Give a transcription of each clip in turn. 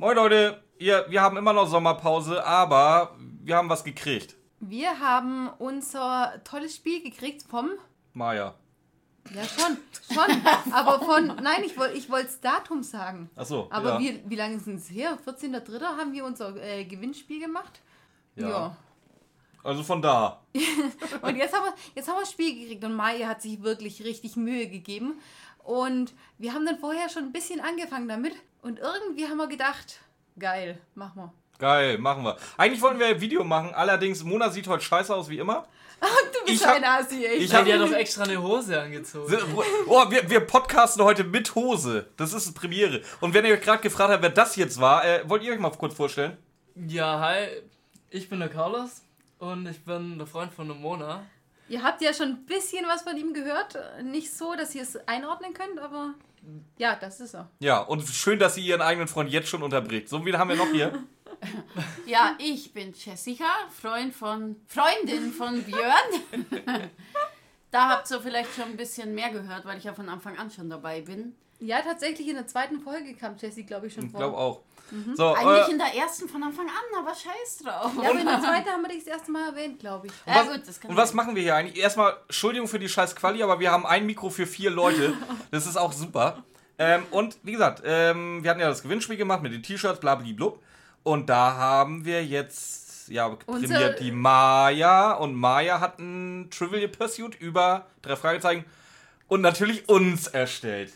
Moin Leute, ihr, wir haben immer noch Sommerpause, aber wir haben was gekriegt. Wir haben unser tolles Spiel gekriegt vom. Maja. Ja, schon, schon. Aber von. Nein, ich wollte ich das Datum sagen. Ach so. Aber ja. wie, wie lange ist es her? 14.03. haben wir unser äh, Gewinnspiel gemacht. Ja. ja. Also von da. Und jetzt haben, wir, jetzt haben wir das Spiel gekriegt und Maya hat sich wirklich richtig Mühe gegeben. Und wir haben dann vorher schon ein bisschen angefangen damit. Und irgendwie haben wir gedacht, geil, machen wir. Geil, machen wir. Eigentlich wollten wir ein Video machen, allerdings Mona sieht heute scheiße aus wie immer. Du bist Ich hab- ein Asi, echt. ich Nein, hab- die hat doch extra eine Hose angezogen. Oh, wir, wir podcasten heute mit Hose. Das ist eine Premiere. Und wenn ihr euch gerade gefragt habt, wer das jetzt war, äh, wollt ihr euch mal kurz vorstellen? Ja, hi, ich bin der Carlos und ich bin der Freund von der Mona. Ihr habt ja schon ein bisschen was von ihm gehört. Nicht so, dass ihr es einordnen könnt, aber ja, das ist er. Ja, und schön, dass sie ihren eigenen Freund jetzt schon unterbricht. So, wen haben wir noch hier? Ja, ich bin Jessica, Freund von, Freundin von Björn. da habt ihr vielleicht schon ein bisschen mehr gehört, weil ich ja von Anfang an schon dabei bin. Ja, tatsächlich in der zweiten Folge kam Jessie, glaube ich, schon Ich vor. glaube auch. So, Eigentlich äh, in der ersten von Anfang an, aber scheiß drauf. Ja, aber in der zweiten haben wir dich das erste Mal erwähnt, glaube ich. Ja, was, gut, das kann und was machen wir hier eigentlich? Erstmal, Entschuldigung für die scheiß Quali, aber wir haben ein Mikro für vier Leute. Das ist auch super. Ähm, und wie gesagt, ähm, wir hatten ja das Gewinnspiel gemacht mit den T-Shirts, blablablub. Und da haben wir jetzt, ja, prämiert die Maya. Und Maya hat ein Trivial Pursuit über drei Fragezeichen und natürlich uns erstellt.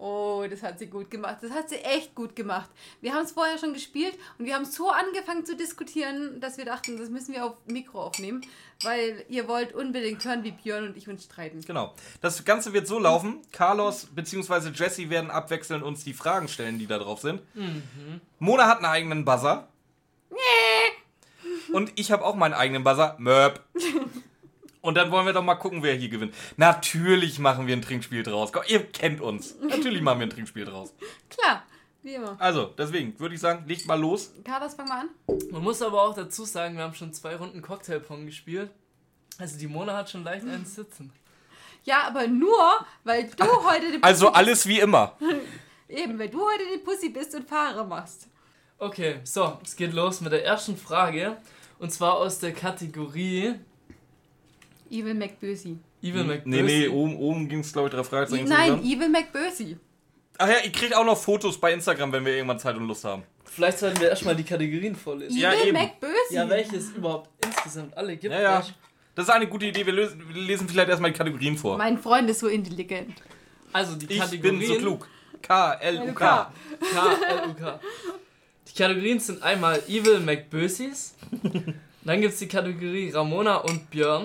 Oh, das hat sie gut gemacht. Das hat sie echt gut gemacht. Wir haben es vorher schon gespielt und wir haben so angefangen zu diskutieren, dass wir dachten, das müssen wir auf Mikro aufnehmen, weil ihr wollt unbedingt hören, wie Björn und ich uns streiten. Genau. Das Ganze wird so laufen. Carlos bzw. Jesse werden abwechselnd uns die Fragen stellen, die da drauf sind. Mona hat einen eigenen Buzzer. Und ich habe auch meinen eigenen Buzzer. Möp. Und dann wollen wir doch mal gucken, wer hier gewinnt. Natürlich machen wir ein Trinkspiel draus. Komm, ihr kennt uns. Natürlich machen wir ein Trinkspiel draus. Klar, wie immer. Also, deswegen würde ich sagen, legt mal los. Carlos, fang mal an. Man muss aber auch dazu sagen, wir haben schon zwei Runden Cocktailpong gespielt. Also die Mona hat schon leicht einen sitzen. Ja, aber nur, weil du heute die Also alles wie immer. eben, weil du heute die Pussy bist und Fahrer machst. Okay, so, es geht los mit der ersten Frage. Und zwar aus der Kategorie Evil McBösi. Evil McBusy. Nee, nee, oben, oben ging es, glaube ich, drei Fragezeichen Nein, zusammen. Evil McBösi. Ach ja, ihr kriegt auch noch Fotos bei Instagram, wenn wir irgendwann Zeit und Lust haben. Vielleicht sollten wir erstmal die Kategorien vorlesen. Ja, Evil eben. McBösi. Ja, welche es überhaupt insgesamt alle gibt. Ja, ja. Das ist eine gute Idee. Wir, lösen, wir lesen vielleicht erstmal die Kategorien vor. Mein Freund ist so intelligent. Also die Ich Kategorien. bin so klug. K-L-U-K. K-L-U-K. Die Kategorien sind einmal Evil McBösis. Dann gibt es die Kategorie Ramona und Björn.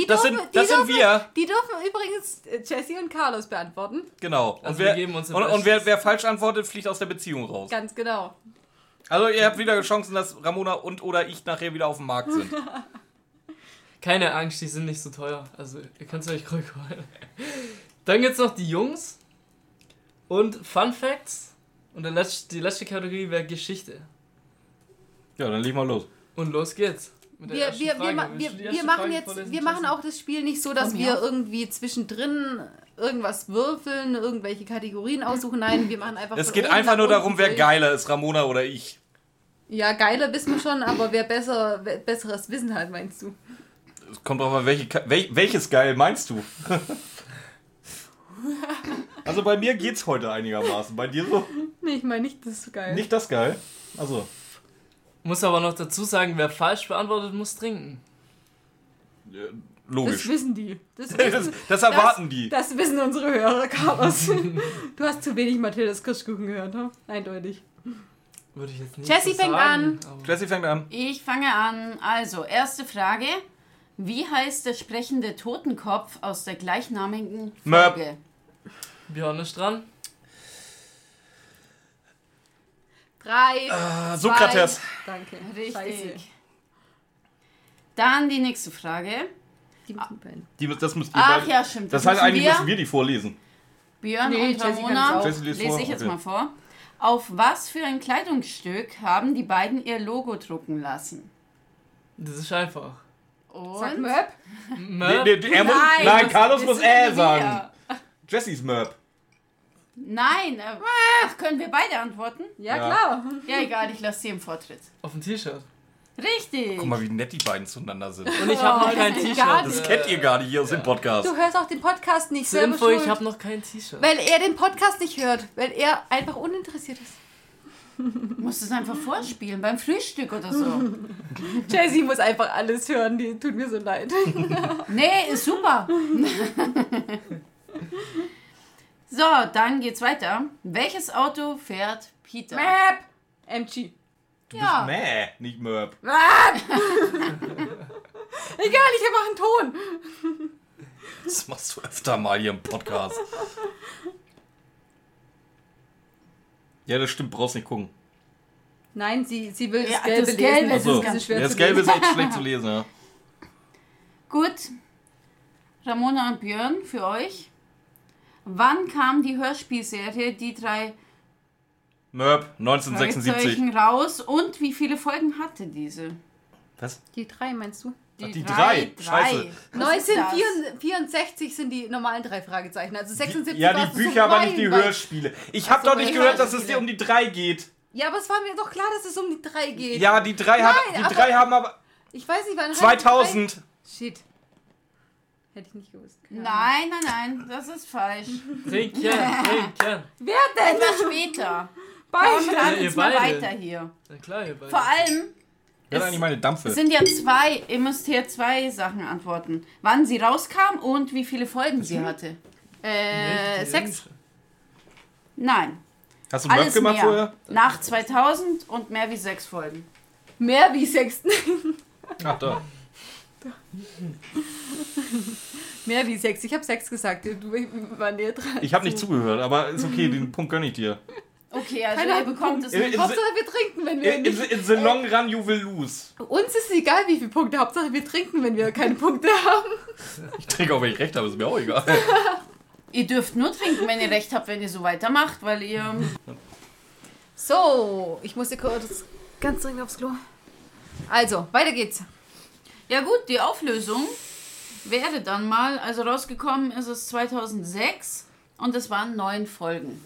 Die Das dürfen, sind- die das sind dürfen, wir. Die dürfen übrigens äh, Jesse und Carlos beantworten. Genau. Und, Also wer, wir geben uns im und, und wer, wer falsch antwortet, fliegt aus der Beziehung raus. Ganz genau. Also ihr habt wieder Chancen, dass Ramona und oder ich nachher wieder auf dem Markt sind. Keine Angst, die sind nicht so teuer. Also ihr könnt es euch ruhig holen. Dann gibt es noch die Jungs. Und Fun Facts. Und der letzte, die letzte Kategorie wäre Geschichte. Ja, dann legen wir los. Und los geht's. Mit der Wir, wir, wir, Frage. wir, wir erste machen Frage jetzt, wir machen auch das Spiel nicht so, dass wir irgendwie zwischendrin irgendwas würfeln, irgendwelche Kategorien aussuchen. Nein, wir machen einfach. Es geht einfach nur darum, wer geiler ist, Ramona oder ich. Ja, geiler wissen wir schon, aber wer besser, wer besseres Wissen hat, meinst du? Es kommt drauf an, welche, wel, welches geil meinst du? also bei mir geht's heute einigermaßen. Bei dir so? Nee, ich meine nicht, das geil. Nicht das geil? Also. Muss aber noch dazu sagen, wer falsch beantwortet, muss trinken. das Logisch. wissen die. Das, Das, wissen, das erwarten die. das wissen unsere Hörer, Carlos. du hast zu wenig Mathildas Kirschkuchen gehört, ne? Eindeutig. Würde ich jetzt nicht Jessie so fängt sagen, an. Jessie fängt an. Ich fange an. Also, erste Frage. Wie heißt der sprechende Totenkopf aus der gleichnamigen Möp. Folge? Björn ist dran. Drei. Ah, Sokrates. Zwei, danke. Richtig. Scheiße. Dann die nächste Frage. Die müssen beiden. Die, das müsst ihr Ach beide- ja, stimmt. Das heißt, müssen eigentlich wir. müssen wir die vorlesen. Björn Nee, und Ramona. Lese ich jetzt okay. mal vor. Auf was für ein Kleidungsstück haben die beiden ihr Logo drucken lassen? Das ist einfach. Und Sag Möb. Nee, Möp. nee, er muss, Nein, nein, das- Carlos das muss äh wir. sagen. Jessys Merp. Nein. Äh, ach, können wir beide antworten? Ja, Ja. klar. Ja, egal, ich lasse sie im Vortritt. Auf dem T-Shirt. Richtig. Guck mal, wie nett die beiden zueinander sind. Und ich habe noch Oh, kein das geht T-Shirt. gar Das Äh, kennt ihr gar nicht hier aus dem Podcast. Du hörst auch den Podcast nicht Zur selber Info, ich schuld. habe noch kein T-Shirt. Weil er den Podcast nicht hört. Weil er einfach uninteressiert ist. Du musst es einfach vorspielen, beim Frühstück oder so. Jessie muss einfach alles hören. Die tut mir so leid. Nee, ist super. so, dann geht's weiter. Welches Auto fährt Peter? Map. MG. Du Ja. bist Mäh, nicht Mörb. Egal, ich mache einen Ton. Das machst du öfter mal hier im Podcast. Ja, das stimmt, brauchst nicht gucken. Nein, sie, sie will Ja, das Gelbe das Gelbe lesen. ist Das ist ganz schwer das zu Gelbe lesen. ist echt schlecht zu lesen, ja. Gut. Ramona und Björn, für euch. Wann kam die Hörspielserie Die drei Mörb, 1976. Fragezeichen raus und wie viele Folgen hatte diese? Was? Die drei meinst du? Ach, die drei. Scheiße. Ist das? 1964 sind die normalen drei Fragezeichen. Also 76 Ja, war's die so Bücher, aber nicht die. Hörspiele. Ich habe so, doch nicht die gehört, dass es dir um die drei geht. Ja, aber es war mir doch klar, dass es um die drei geht. Ja, die drei, hat, Nein, die aber- drei haben aber Ich weiß nicht, wann. 2000. Drei... Shit. Hätte ich nicht gewusst. Nein, nein, nein, das ist falsch. Trinken, trinken. Wer denn? Immer später. Beide. Ran ihr beide. weiter hier. Na klar, ihr beide. Vor allem, Wer eigentlich meine Dampfe? es sind ja zwei, ihr müsst hier zwei Sachen antworten. Wann sie rauskam und wie viele Folgen sie hatte. Äh, sechs. Nein, Hast du Mörb alles gemacht mehr. vorher? Nach 2000 und mehr wie sechs Folgen. Mehr wie sechs. Ach, da. Mehr wie sechs. Ich habe sechs gesagt. Du waren näher dran. Ich habe nicht zugehört, aber ist okay, den Punkt gönn ich dir. Okay, also Keiner ihr bekommt es nicht. Hauptsache wir trinken, wenn wir In, nicht. in the long run you will lose. Uns ist egal, wie viele Punkte. Hauptsache wir trinken, wenn wir keine Punkte haben. Ich trinke auch, wenn ich recht habe, ist mir auch egal. Ihr dürft nur trinken, wenn ihr recht habt, wenn ihr so weitermacht, weil ihr... So, ich musste kurz ganz dringend aufs Klo. Also, weiter geht's. Ja gut, die Auflösung wäre dann mal, also rausgekommen ist es 2006 und es waren neun Folgen.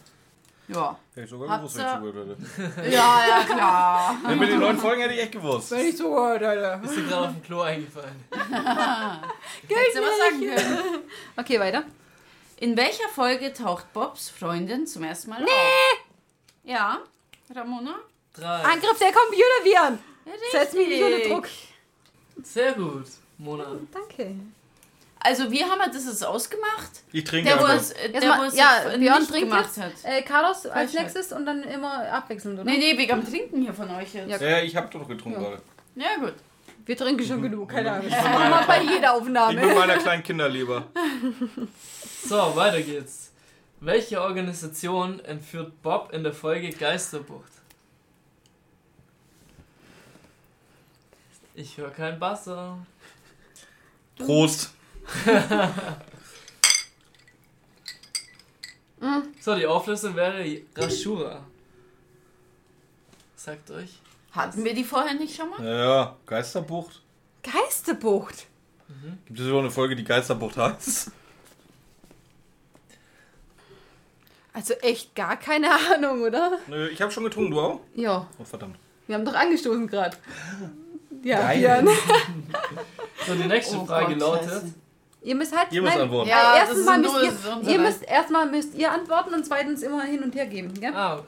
Ja. Hätte ich sogar gewusst, wenn ich zugehört hätte. Ja, ja, klar. Ja, Mit den neuen Folgen hätte ich echt gewusst. ich so gehört, Alter. Ist dir gerade auf dem Klo eingefallen? Hättest du was sagen können? Okay, weiter. In welcher Folge taucht Bobs Freundin zum ersten Mal auf? Ja, Ramona? Drei. Angriff der Computerviren. Setz mich nicht unter. Druck. Sehr gut, Mona. Danke. Also wir haben halt das jetzt ausgemacht. Ich trinke Der, einfach. es, äh, der, mal- wo es ja, nicht Björn trinkt gemacht jetzt. hat. Äh, Carlos als nächstes und dann immer abwechselnd, oder? Nee, nee, wegen am Trinken hier von euch jetzt. Ja. Ja, ich habe doch getrunken Ja. gerade. Ja, gut. Wir trinken schon genug, keine Ahnung. Ich bin wir meiner- bei jeder Ich bin Aufnahme. meiner kleinen Kinderleber. So, weiter geht's. Welche Organisation entführt Bob in der Folge Geisterbucht? Ich höre kein Basser. Prost. So, die Auflösung wäre Rashura. Sagt euch. Hatten wir die vorher nicht schon mal? Ja, ja, Geisterbucht. Geisterbucht. Gibt es überhaupt eine Folge, die Geisterbucht heißt? Also echt gar keine Ahnung, oder? Nö, ich habe schon getrunken, du auch? Ja, Oh, verdammt. wir haben doch angestoßen gerade. Ja, Geil. Björn. So, die nächste Oh Frage Gott, lautet. Ihr müsst halt. Ihr müsst antworten. Ja, äh, das erstens mal müsst ihr, ihr müsst erstmal müsst ihr antworten und zweitens immer hin und her geben. Gell? Ah,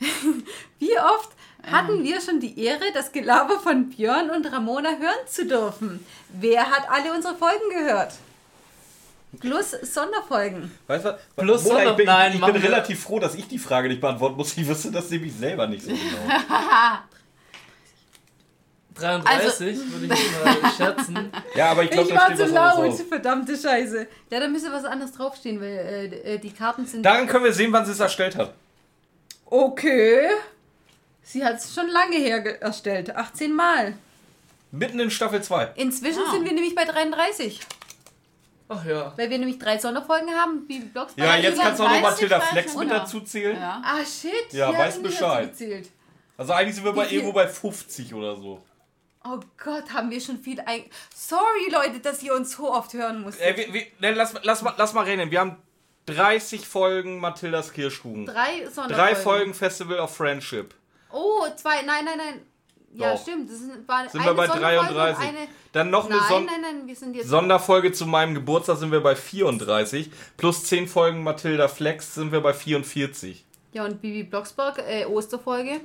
Wie oft hatten wir schon die Ehre, das Gelaber von Björn und Ramona hören zu dürfen? Wer hat alle unsere Folgen gehört? Plus Sonderfolgen. Weißt du, Plus Mona, ich bin, Nein, ich bin relativ froh, dass ich die Frage nicht beantworten muss. Ich wüsste das nämlich selber nicht so genau. 33 würde ich jetzt mal schätzen. Ja, aber ich glaube, Ich da war steht zu was laut, verdammte Scheiße. Ja, da müsste was anderes draufstehen, weil äh, die Karten sind. Daran können wir sehen, wann sie es erstellt hat. Okay. Sie hat es schon lange her erstellt. 18 Mal. Mitten in Staffel 2. Inzwischen Ah. sind wir nämlich bei 33. Ach ja. Weil wir nämlich drei Sonderfolgen haben, wie Blogs Ja, jetzt kannst du auch noch 30 Matilda Flex mit ja. dazu zählen. Ja. Ah, shit. Ja, die weiß Bescheid. Also eigentlich sind wir bei irgendwo bei 50 oder so. Oh Gott, haben wir schon viel ein. Sorry, Leute, dass ihr uns so oft hören musstet. Äh, wir, wir, ne, lass, lass, mal, lass mal reden. Wir haben 30 Folgen Mathildas Kirschkuchen. Drei Sonderfolgen. Drei Folgen Festival of Friendship. Oh, zwei. Nein, nein, nein. Ja, Doch. stimmt. Das sind, war Sind eine wir bei Sonderfolge und 33. Eine, Dann noch eine nein, Son nein, nein. Sonderfolge zu meinem Geburtstag sind wir bei 34. Plus 10 Folgen Mathilda Flex sind wir bei 44. ja, und Bibi Blocksberg, äh, Osterfolge.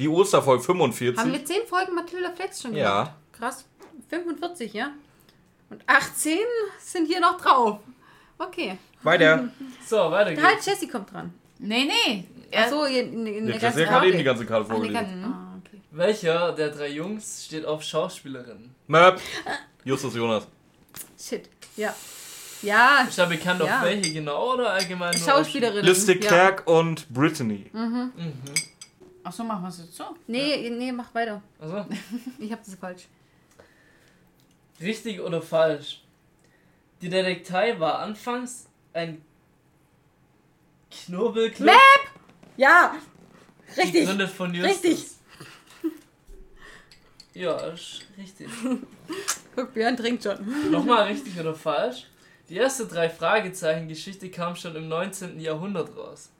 Die Osterfolge 45. Haben wir zehn Folgen Mathilda Flex schon Ja. gemacht? Krass. 45, ja? Und 18 sind hier noch drauf. Okay. Weiter. So, weiter geht's. Halt, Jessie kommt dran. Nee, nee. Achso, eine, eine, eine Ja, ganze Jessica hat eben die ganze Karte vorgelesen. ganze, ah, okay. Welcher der drei Jungs steht auf Schauspielerinnen? Möp. Justus Jonas. Shit. Ja. Ja, Ist da bekannt, Ja. auf welche genau oder allgemein nur Schauspielerin. Lustig ja. Kerk und Brittany. Achso, machen wir es jetzt so. Nee, nee, mach weiter. Also, Ich hab das falsch. richtig oder falsch? Die Detektei war anfangs ein Knobelclub, Ja! Richtig! gegründet von Justus. Richtig. Ja, ist richtig. Guck, Björn trinkt schon. Nochmal richtig oder falsch? Die erste drei Fragezeichen-Geschichte kam schon im 19. Jahrhundert raus.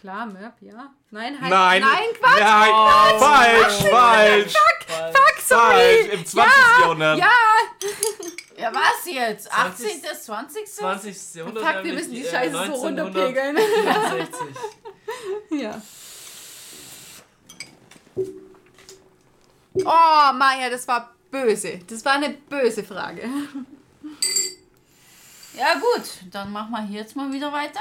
Klar, Möp, ja. Nein, halt. Nein. Nein, Quatsch! Nein. falsch, falsch. Falsch. Fuck, sorry! Falsch. Im 20. Jahrhundert. Ja! Ja, was jetzt? 20. 18. 20. 20. Jahrhundert. Fuck, wir müssen die äh, Scheiße so runterpegeln. 1964. ja. Oh, Maja, das war böse. Das war eine böse Frage. Ja gut, dann machen wir hier jetzt mal wieder weiter.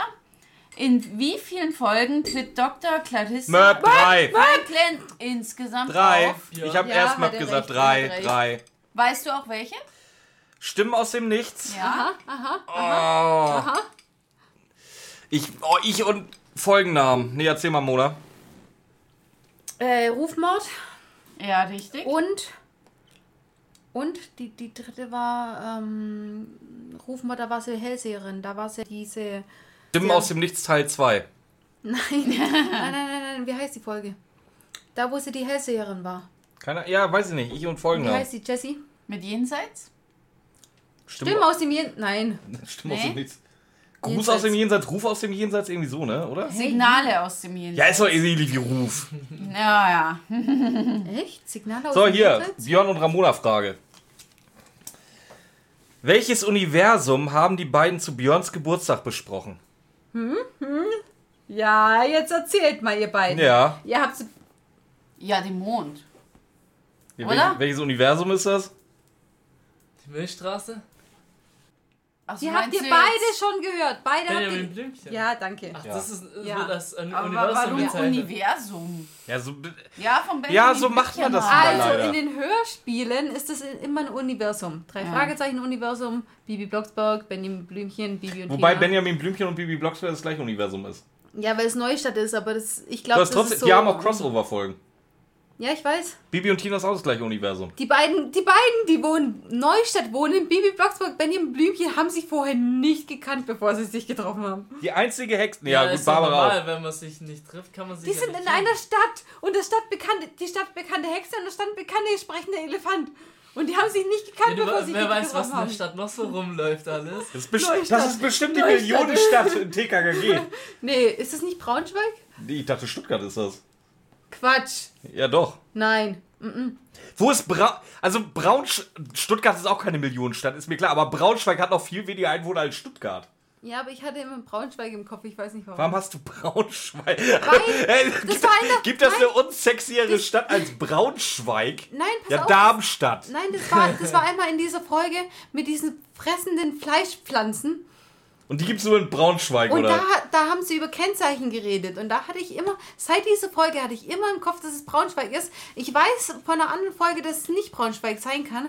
In wie vielen Folgen tritt Dr. Clarissa Möp, drei. Franklin insgesamt Drei. auf? Ja. Ich habe Ja, erst er gesagt. recht, Drei. Drei. Weißt du auch welche? Stimmen aus dem Nichts. Ja. Oh. Ich, oh, ich und Folgennamen. Nee, erzähl mal, Mona. Äh, Rufmord Ja, richtig. und. Und die, die dritte war. Ähm, Rufmord, da war sie Hellseherin. Da war sie diese. Stimmen aus dem Nichts Teil 2. Nein, nein, nein, nein, nein. Wie heißt die Folge? Da, wo sie die Hellseherin war. Keiner? Ja, weiß ich nicht. Ich und Wie Folgennamen. heißt die, Jessie? Mit jenseits? Stimmen aus dem Jen Nein. Stimmen aus Nee. dem Nichts. Gruß Jenseits. aus dem Jenseits, Ruf aus dem Jenseits, irgendwie so, ne? Oder? Signale aus dem jenseits. Ja, ist doch ähnlich wie Ruf. Ja, ja. Echt? Signale aus So, dem hier, Jenseits? Björn und Ramona Frage. Welches Universum haben die beiden zu Björns Geburtstag besprochen? Ja, jetzt erzählt mal, ihr beiden. Ja. Ihr habt Ja, den Mond. Wel- Oder? Welches Universum ist das? Die Milchstraße? Achso, Die habt ihr beide jetzt- schon gehört. Beide habt Benjamin ihr. Blümchen. Ja, danke. Ach, Ja. das ist, das Ja. als ein Aber Universum warum. Universum? Ja, so, Ja, von Benjamin Ja, so macht man das halt. mal. Also leider. in den Hörspielen ist das immer ein Universum. Drei Ja. Fragezeichen Universum, Bibi Blocksberg, Benjamin Blümchen, Bibi und wobei Tina. Benjamin Blümchen und Bibi Blocksberg das gleiche Universum ist. Ja, weil es Neustadt ist, aber das ich glaube, das trotzdem, ist so. die haben auch Crossover-Folgen. Ja, ich weiß. Bibi und Tina ist auch das gleiche Universum. Die beiden, die beiden, die wohnen Neustadt wohnen, Bibi Blocksberg, Benjamin Blümchen haben sich vorher nicht gekannt, bevor sie sich getroffen haben. Die einzige Hexe. Ja, gut, ist Barbara auch. normal, wenn man sich nicht trifft, kann man sich Die ja sind nicht in kennen. einer Stadt und der stadtbekannte, die stadtbekannte Hexe und der stadtbekannte sprechende Elefant. Und die haben sich nicht Ja, gekannt, du, bevor sie wer sich weiß, was getroffen in der haben. Stadt noch so rumläuft alles. Das ist, Neustadt. das ist bestimmt die Neustadt. Millionenstadt in TKKG. Nee, ist das nicht Braunschweig? Nee, Ich dachte, Stuttgart ist das. Quatsch. Ja, doch. Nein. Mm-mm. Wo ist Bra Also Braunsch Stuttgart ist auch keine Millionenstadt, ist mir klar, aber Braunschweig hat noch viel weniger Einwohner als Stuttgart. Ja, aber ich hatte immer Braunschweig im Kopf, ich weiß nicht warum. Warum hast du Braunschweig? Weil Ey, das gibt, war eine- gibt das nein. eine unsexiere Stadt als Braunschweig? Nein, pass Ja, auf. Darmstadt. Nein, das war, das war einmal in dieser Folge mit diesen fressenden Fleischpflanzen. Und die gibt's nur in Braunschweig, Und oder? da, da haben sie über Kennzeichen geredet. Und da hatte ich immer, seit dieser Folge hatte ich immer im Kopf, dass es Braunschweig ist. Ich weiß von einer anderen Folge, dass es nicht Braunschweig sein kann.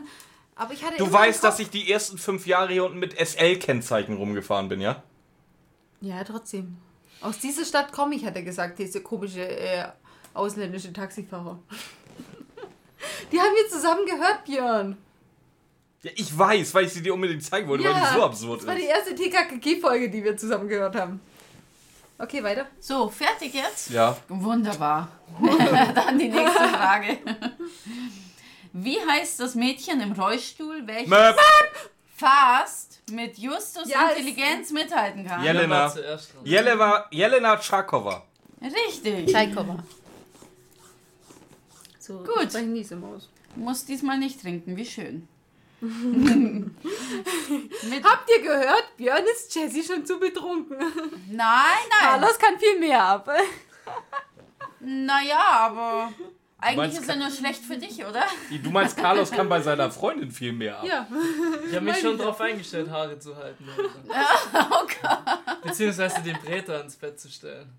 Aber ich hatte Du immer weißt, im Kopf, dass ich die ersten fünf Jahre hier unten mit SL-Kennzeichen rumgefahren bin, ja? Ja, trotzdem. Aus dieser Stadt komme ich, hat er gesagt, diese komische äh, ausländische Taxifahrer. Die haben wir zusammen gehört, Björn. Ja, ich weiß, weil ich sie dir unbedingt zeigen wollte, weil die so absurd das war die ist. erste TKKG-Folge, die wir zusammen gehört haben. Okay, weiter. So, fertig jetzt? Ja. Wunderbar. Dann die nächste Frage. Wie heißt das Mädchen im Rollstuhl, welches... Möp. fast mit Justus Ja, Intelligenz mithalten kann. Ja. Jelena. Jelena, Jelena Tschakova. Richtig. Tschaikova. So, Gut. Ich. Muss diesmal nicht trinken, wie schön. Habt ihr gehört? Björn ist Jessie schon zu betrunken. nein, nein. Carlos kann viel mehr ab. Naja, aber eigentlich meinst ist er nur schlecht für dich, oder? Du meinst, Carlos kann bei seiner Freundin viel mehr ab. Ja. Ich habe mich schon darauf eingestellt, Haare zu halten. Beziehungsweise den Breter ans Bett zu stellen.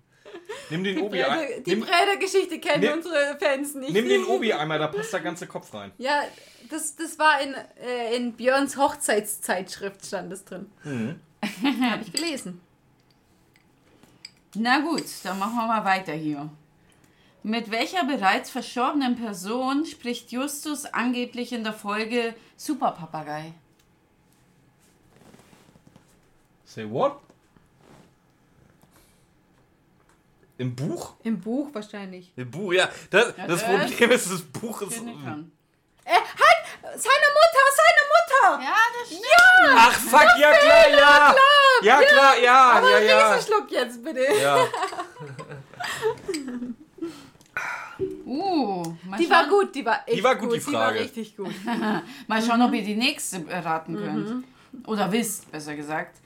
Nimm den Die Obi ein. Bräder- Die Bräder-Geschichte kennen Nimm- unsere Fans nicht. nimm den Obi-Eimer, da passt der ganze Kopf rein. Ja, das, das war in, äh, in Björns Hochzeitszeitschrift stand das drin. Mhm. Habe ich gelesen. Na gut, dann machen wir mal weiter hier. Mit welcher bereits verstorbenen Person spricht Justus angeblich in der Folge Superpapagei? Say what? Im Buch? Im Buch wahrscheinlich. Im Buch, ja. Das, Ja, das Problem ist, das Buch ist. Nicht dran. Äh, halt! Seine Mutter! Seine Mutter! Ja, das stimmt. Ach, fuck, ja klar, ja! Ja, klar, ja, Aber ja, ja, ja. diesen Schluck jetzt bitte. Ja, Uh, mal Die schauen, war gut, die war echt Die war gut, die Die war Frage. richtig gut. Mal schauen, ob ihr die nächste erraten könnt. Oder wisst, besser gesagt.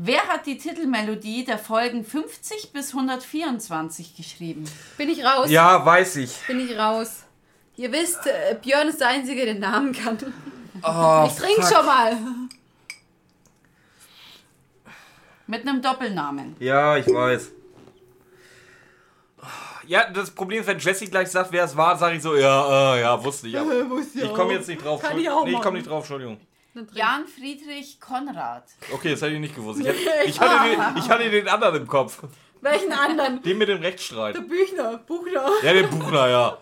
Wer hat die Titelmelodie der Folgen 50 bis 124 geschrieben? Bin ich raus? ja, weiß ich. Bin ich raus. Ihr wisst, äh, Björn ist der Einzige, der den Namen kann. Oh, ich trink fuck. schon mal. Mit einem Doppelnamen. Ja, ich weiß. Ja, das Problem ist, wenn Jesse gleich sagt, wer es war, sage ich so, ja, äh, ja, wusste ich. Aber ich komme jetzt nicht drauf. Kann ich Entschuldigung. auch nee, ich komme nicht drauf, Entschuldigung. Dann trink. Jan Friedrich Konrad. Okay, das hätte ich nicht gewusst. Ich hatte, ich hatte, den, ich hatte den anderen im Kopf. Welchen anderen? Den mit dem Rechtsstreit. Der Büchner. Buchner. Ja, den Buchner, ja.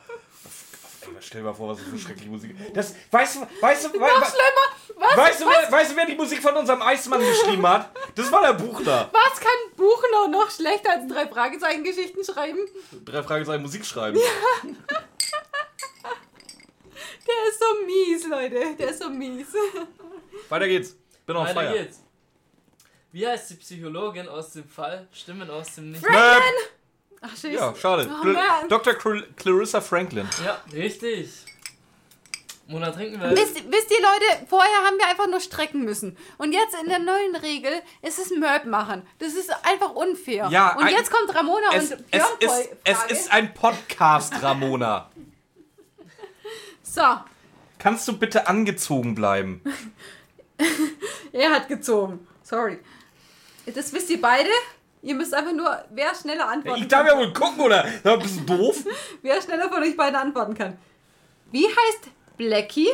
Ey, stell dir mal vor, was das für schreckliche Musik Das, weißt du, weißt du, wei- Noch wei- schlimmer. Was, weißt, du, wer, weißt du, wer die Musik von unserem Eismann geschrieben hat? Das war der Buchner. was kann Buchner noch schlechter als drei Fragezeichen-Geschichten schreiben? Drei Fragezeichen Musik schreiben. Der ist so mies, Leute. Der ist so mies. Weiter geht's. Bin auf Weiter Feier. geht's. Wie heißt die Psychologin aus dem Fall Stimmen aus dem Nichts? Franklin! Ach, scheiße. Ja, schade. Oh, Cl. Dr. Cl Clarissa Franklin. Ja, richtig. Mona, trinken wir. Wisst, wisst ihr, Leute, vorher haben wir einfach nur strecken müssen. Und jetzt in der neuen Regel ist es Möb machen. Das ist einfach unfair. Ja, und ein- jetzt kommt Ramona Es, und es, Björn ist, es ist ein Podcast, Ramona. So, Kannst du bitte angezogen bleiben? er hat gezogen. Sorry. Das wisst ihr beide. Ihr müsst einfach nur, wer schneller antworten Ich darf ja kann. wohl gucken, oder? Da bist du doof. Wer schneller von euch beiden antworten kann. Wie heißt Blackie?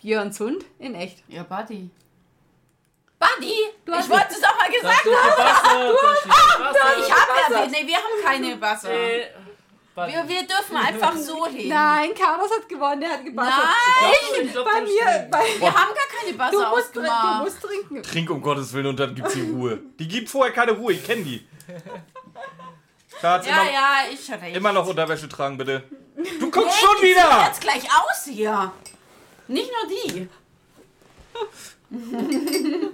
Björns Hund in echt. Ja, Buddy. Buddy! hast- ich wollte es doch mal gesagt ist doch Wasser. Ich habe ja, nee, wir haben keine Wasser. Äh, Wir, wir dürfen einfach so reden. Nein, Carlos hat gewonnen, der hat gebassert. Nein, ich glaub, Bei mir, bei, wir haben gar keine du, Wasser musst, du musst trinken. Trink um Gottes Willen und dann gibt's die Ruhe. Die gibt vorher keine Ruhe, ich kenne die. Ja, immer, ja, ich recht. immer noch Unterwäsche tragen, bitte. Du guckst Nee, schon wieder! jetzt gleich aus hier. Nicht nur die.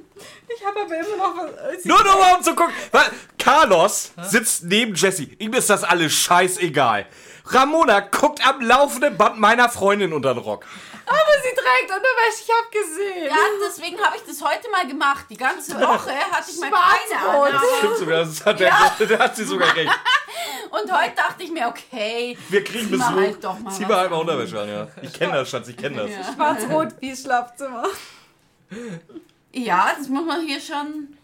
Ich habe aber immer noch was. Nur noch mal um zu gucken. Weil Carlos sitzt neben Jesse. Ihm ist das alles scheißegal. Ramona guckt am laufenden Band meiner Freundin unter den Rock. Aber sie trägt Unterwäsche, ich habe gesehen. Ja, deswegen habe ich das heute mal gemacht. Die ganze Woche hatte ich mal keine an. Das stimmt sogar, das hat der, da hat sie sogar recht. Und heute dachte ich mir, okay. Wir kriegen Besuch. halt doch mal Zieh mal halt mal an. Unterwäsche an, ja. Ich kenne das, Schatz, ich kenne das. Ja. Schwarz-Rot wie Schlafzimmer. Ja, das muss man hier schon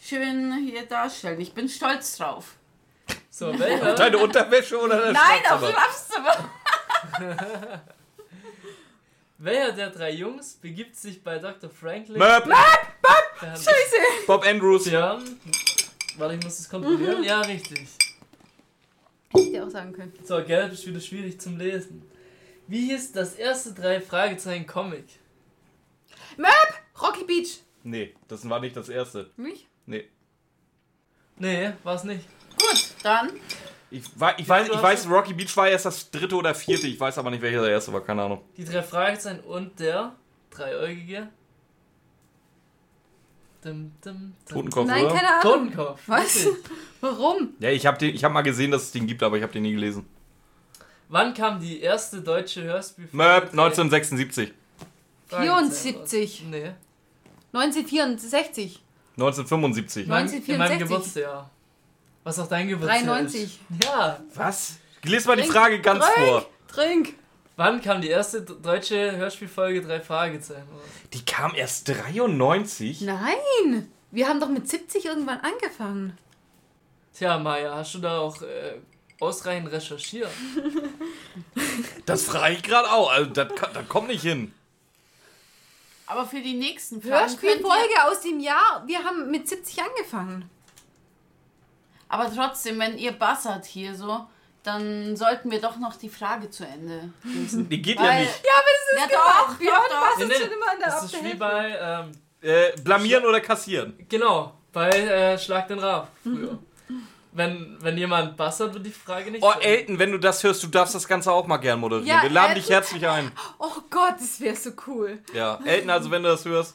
schön hier darstellen. Ich bin stolz drauf. So, welcher, Deine Unterwäsche oder das Nein, auf Schlafzimmer? Schlafzimmer. welcher der drei Jungs begibt sich bei Dr. Franklin? Möp, Der hat- Scheiße. Bob Andrews. Ja. Warte, ich muss das kontrollieren. Ja, richtig. Hätte ich dir auch sagen können. So, gelb ist wieder schwierig zum Lesen. Wie hieß das erste drei Fragezeichen Comic? Möb! Rocky Beach. Nee, das war nicht das erste. Mich? Nee. Nee, war's nicht. Gut, dann. Ich, wei- ich, weiß, ich weiß, Rocky Beach war erst das dritte oder vierte. Ich weiß aber nicht, welcher der erste war. Keine Ahnung. Die drei Fragezeichen und der Dreieugige. Dum, dum, dum. Totenkopf, Nein, oder? keine Ahnung. Totenkopf. Was? Warum? Ja, ich habe hab mal gesehen, dass es den gibt, aber ich habe den nie gelesen. Wann kam die erste deutsche Hörspielfolge? Möp, 1976. 74. Nee. 1964. 1975. Mein, in meinem 1964. Geburtsjahr. Was auch dein Geburtsjahr 93. ist. Ja. Was? Lies mal die Trink, Frage ganz trink, vor. Trink. Wann kam die erste deutsche Hörspielfolge drei Fragezeichen? Die kam erst 93? Nein. Wir haben doch mit 70 irgendwann angefangen. Tja, Maja, hast du da auch äh, ausreichend recherchiert? Das frage ich gerade auch. Also, das, kann- das kommt nicht hin. Aber für die nächsten Fragen könnt ihr, Hörspielfolge aus dem Jahr. Wir haben mit 70 angefangen. Aber trotzdem, wenn ihr bassert hier so, dann sollten wir doch noch die Frage zu Ende lesen. Die geht ja Weil- nicht. Ja, aber das Ja, ist doch, gemacht. Björn, doch, Nee, nee, schon immer an der Das ist wie bei, ähm, Äh, blamieren oder kassieren? genau, bei äh, Schlag den Raab früher. wenn, wenn jemand bassert, wird die Frage nicht Oh, Ende. Elton, wenn du das hörst, du darfst das Ganze auch mal gern moderieren. Ja, Wir laden Elton. dich herzlich ein. Oh Gott, das wäre so cool. Ja, Elton, also wenn du das hörst.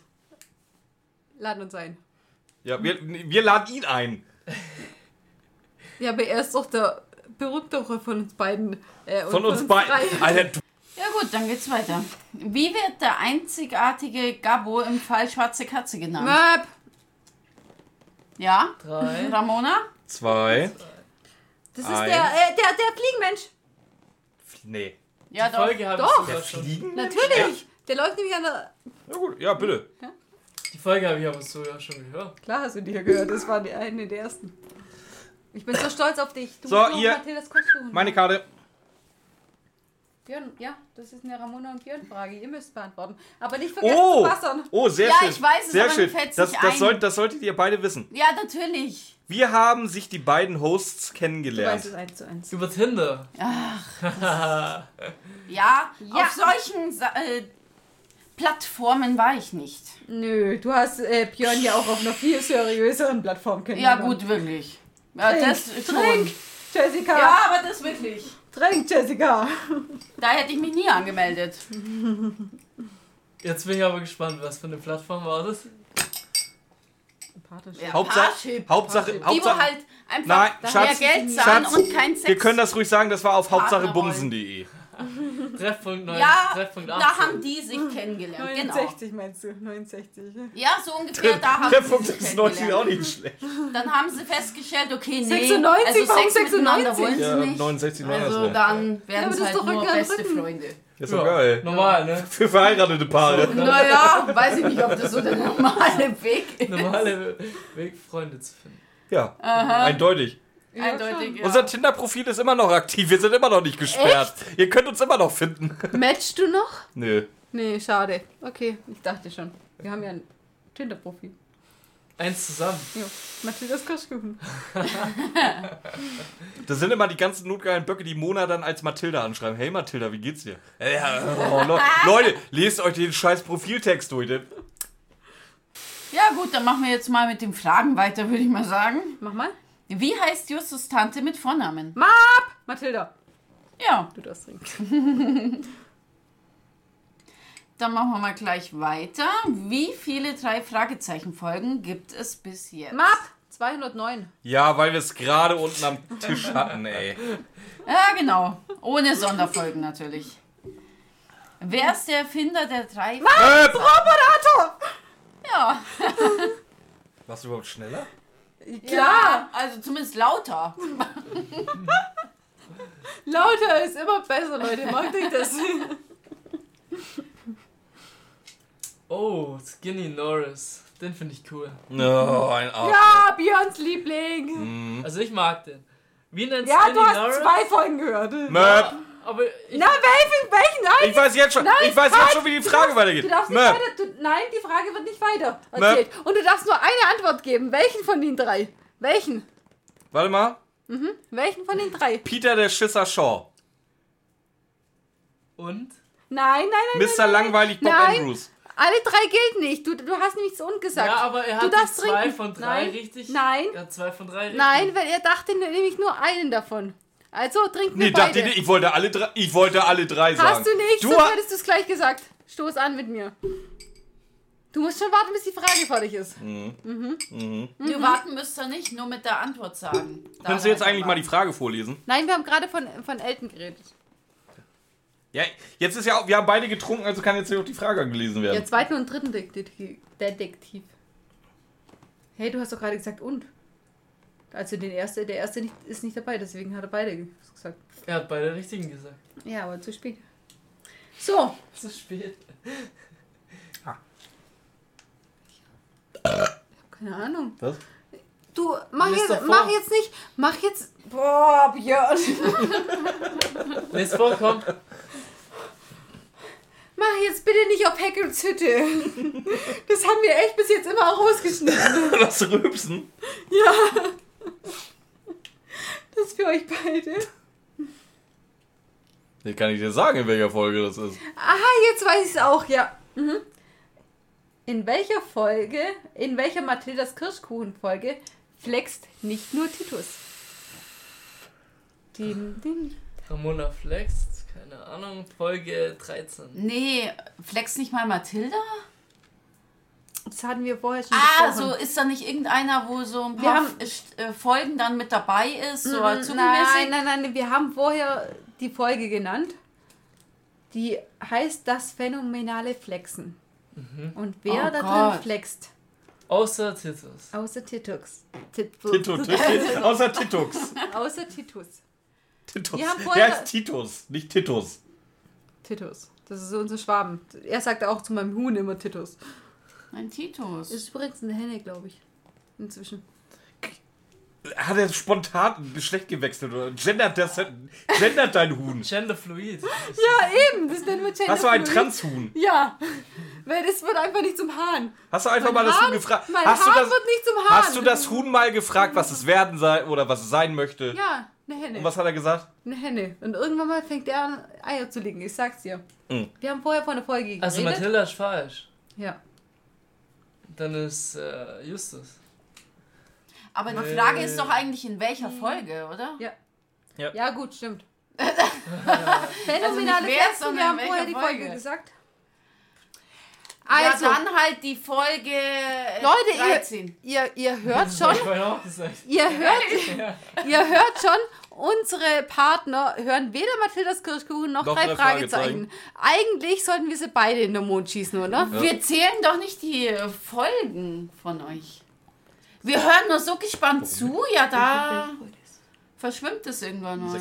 Laden uns ein. Ja, wir, wir laden ihn ein. Ja, aber er ist doch der berühmtere von uns beiden. Äh, Von uns drei. beiden. Alter, du- Ja gut, dann geht's weiter. Wie wird der einzigartige Gabbo im Fall Schwarze Katze genannt? Möp. Ja? Drei. Ramona? Zwei. Das ist Eins. der, äh, der, der Fliegenmensch. Nee. Ja, Die doch. Folge habe Doch. ich sogar schon. Fliegen? Natürlich. Der läuft nämlich an der. Ja, gut. Ja, bitte. Die Folge habe ich aber sogar schon gehört. Klar hast du die hier gehört. Das war die eine der ersten. Ich bin so stolz auf dich. Du So, musst nur ihr-. Meine Karte. Björn, ja, das ist eine Ramona und Björn Frage. Ihr müsst beantworten. Aber nicht vergessen Oh! zu wassern. Oh, sehr Ja, schön. ich weiß es, sehr aber schön. fällt's Das, das, ein. sollt, das solltet ihr beide wissen. Ja, natürlich. Wir haben sich die beiden Hosts Du weißt kennengelernt. es eins zu eins. Über Tinder. Ja, Ja. auf solchen äh, Plattformen war ich nicht. Nö, du hast äh, Björn ja auch auf einer viel seriöseren Plattform Ja, kennengelernt. gut, wirklich. Ja, Trink, das schon. Trink, Jessica. Ja, aber das wirklich. Trink, Jessica. Da hätte ich mich nie angemeldet. Jetzt bin ich aber gespannt, was für eine Plattform war das? Sympathisch. Ja, Hauptsache, Parship. Hauptsache, Die, wo Hauptsache, halt einfach Nein, mehr Schatz, Geld zahlen Schatz, und kein Sex. wir können das ruhig sagen, das war auf hauptsachebumsen.de. Treffpunkt 9, Ja, Treffpunkt da 18. haben die sich kennengelernt. Genau. 69 meinst du? 69. Ja, so ungefähr da haben Treffpunkt sie sich 96 auch kennengelernt. nicht schlecht. Dann haben sie festgestellt, okay, nee, 96, also warum Sex miteinander 96? wollen sie Ja, nicht. 69 war Also das dann Ja, werden das sie ist halt nur beste. Freunde. Das ist doch geil. Normal, ne? Für verheiratete Paare. Naja, weiß ich nicht, ob das so der normale Weg ist. Normale Weg, Freunde zu finden. Ja, eindeutig. Ja, Eindeutig, ja. Unser Tinder-Profil ist immer noch aktiv. Wir sind immer noch nicht gesperrt. Ihr könnt uns immer noch finden. Matchst du noch? Nö. Nee, schade. Okay, ich dachte schon. Wir haben ja ein Tinder-Profil. Eins zusammen. Jo, Mathildas Kirschkuchen. Das sind immer die ganzen notgeilen Böcke, die Mona dann als Mathilda anschreiben. Hey Mathilda, wie geht's dir? Ja, oh, Le Leute, lest euch den scheiß Profiltext durch. Ja gut, dann machen wir jetzt mal mit den Fragen weiter, würde ich mal sagen. Mach mal. Wie heißt Justus Tante mit Vornamen? Map! Mathilda. Ja, Du darfst trinken. dann machen wir mal gleich weiter. Wie viele drei Fragezeichen Folgen gibt es bis jetzt? Map! 209. Ja, weil wir es gerade unten am Tisch hatten, ey. Ja, genau. Ohne Sonderfolgen natürlich. Wer ist der Erfinder der drei? Äh, Roboter! Ja, warst du überhaupt schneller? Klar! also zumindest lauter. Lauter ist immer besser, Leute. Macht euch das. Oh, Skinny Norris. Den finde ich cool. No, ein Arsch. ja, Björns Liebling. Also ich mag den. Wie nennt Ja, Skinny du hast Norris? zwei Folgen gehört. Möp. Aber ich, Na, welchen? Welchen? Nein! Ich weiß jetzt schon, Nein, ich weiß halt. jetzt schon, wie die Frage Du weitergeht. darfst nicht Möp. weiter. Du, nein, die Frage wird nicht weiter erzählt. Und du darfst nur eine Antwort geben. Welchen von den drei? Welchen? Warte mal. Welchen von den drei? Peter der Schisser Shaw. und? Nein, nein, nein. Mr. Langweilig Bob Nein. Andrews. Alle drei gilt nicht. Du, du hast nämlich so und gesagt. Ja, aber er Du hat zwei trinken. von drei Nein, richtig. nein. Er hat zwei von drei richtig. Nein, weil er dachte nämlich nur einen davon. Also trinken wir Nee, dachte beide. ich, ich wollte alle drei, ich wollte alle drei sagen. Hast du nicht, Du sonst hättest du es gleich gesagt. Stoß an mit mir. Du musst schon warten, bis die Frage fertig ist. Mhm. Mhm. Du warten müsst ihr nicht, nur mit der Antwort sagen. Könntest du jetzt eigentlich mal die Frage vorlesen? Nein, wir haben gerade von, von Elton geredet. Ja, jetzt ist ja auch, wir haben beide getrunken, also kann jetzt hier auch die Frage gelesen werden. Ja, zweiten und dritten Detektiv. Detektiv. Hey, du hast doch gerade gesagt und. Also den erste, der erste nicht, ist nicht dabei, deswegen hat er beide gesagt. Er hat beide richtigen gesagt. Ja, aber zu spät. So, Zu spät. keine Ahnung. Was? Du, mach Lies jetzt, mach jetzt nicht, mach jetzt. Boah, Björn. Lies vor, komm. Mach jetzt bitte nicht auf Hackels Hütte. Das haben wir echt bis jetzt immer rausgeschnitten. Das Rübsen? Ja. Das ist für euch beide. Ich kann ich dir sagen, in welcher Folge das ist. Aha, jetzt weiß ich es auch, ja. Mhm. In welcher Folge, in welcher Mathildas Kirschkuchen-Folge flext nicht nur Titus? Dim, dim. Ramona flext, keine Ahnung, Folge 13. Nee, flex nicht mal Mathilda? Das hatten wir vorher schon Ah, besprochen. so ist da nicht irgendeiner, wo so ein Wir paar haben- äh, Folgen dann mit dabei ist, so Mhm, Nein, nein, nein, wir haben vorher die Folge genannt. Die heißt das phänomenale Flexen. Und wer Oh da Gott. drin flext? Außer Titus. Außer Titus. Tit- Tito, Tito, außer Titux. Außer Titus. Titus. Wir haben vorher- Der heißt Titus, nicht Titus. Titus. Das ist so unser Schwaben. Er sagt auch zu meinem Huhn immer Titus. Ein Titus. Ist übrigens eine Henne, glaube ich. Inzwischen. Hat er spontan Geschlecht gewechselt oder gendert, das, gendert dein Huhn? Genderfluid. Ja, eben. Das nennen wir Gender Hast du ein. Transhuhn? Ja. Weil das wird einfach nicht zum Hahn. Hast du einfach Mein mal das Huhn gefragt? Mein Hast du Hahn das, wird nicht zum Hahn. hast du das Huhn mal gefragt, was es werden sei oder was es sein möchte? Ja, eine Henne. Und was hat er gesagt? Eine Henne. Und irgendwann mal fängt er an, Eier zu legen. Ich sag's dir. Mhm. Wir haben vorher von der Folge geredet. Also Mathilda ist falsch. Ja. Dann ist äh, Justus. Aber die Nee. Frage ist doch eigentlich in welcher Folge, oder? Ja. Ja. Ja, gut, stimmt. Also Phänomenale Flexen, sondern wir haben vorher die Folge Folge. gesagt. Ja, Also, dann halt die Folge äh, Leute, ihr- 13. ihr, ihr hört schon, ihr hört, ihr hört schon, unsere Partner hören weder Mathildas Kirschkuchen noch, Noch drei drei Fragezeichen. Eigentlich sollten wir sie beide in den Mond schießen, oder? Wir zählen doch nicht die Folgen von euch. Wir hören nur so gespannt zu, ja, da verschwimmt es irgendwann mal.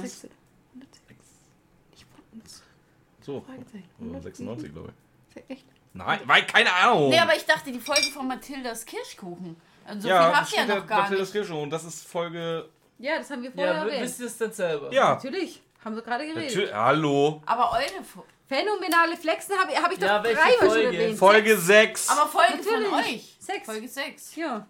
So, oh, 96 glaube ich. Echt? Nein, weil keine Ahnung. Nee, aber ich dachte, die Folge von Mathildas Kirschkuchen. Also so ja, viel habt ihr ja noch gar Mathildas nicht. Kirche und das ist Folge. Ja, das haben wir vorher Ja, erwähnt. wisst ihr es denn selber? Ja, Natürlich, haben wir gerade geredet. natürlich. Hallo. Aber eure Fo Phänomenale Flexen habe hab ich doch Ja, welche dreimal schon Folge? erwähnt. Folge 6. Aber Folge von Natürlich. euch. Sechs. Folge 6. Ja.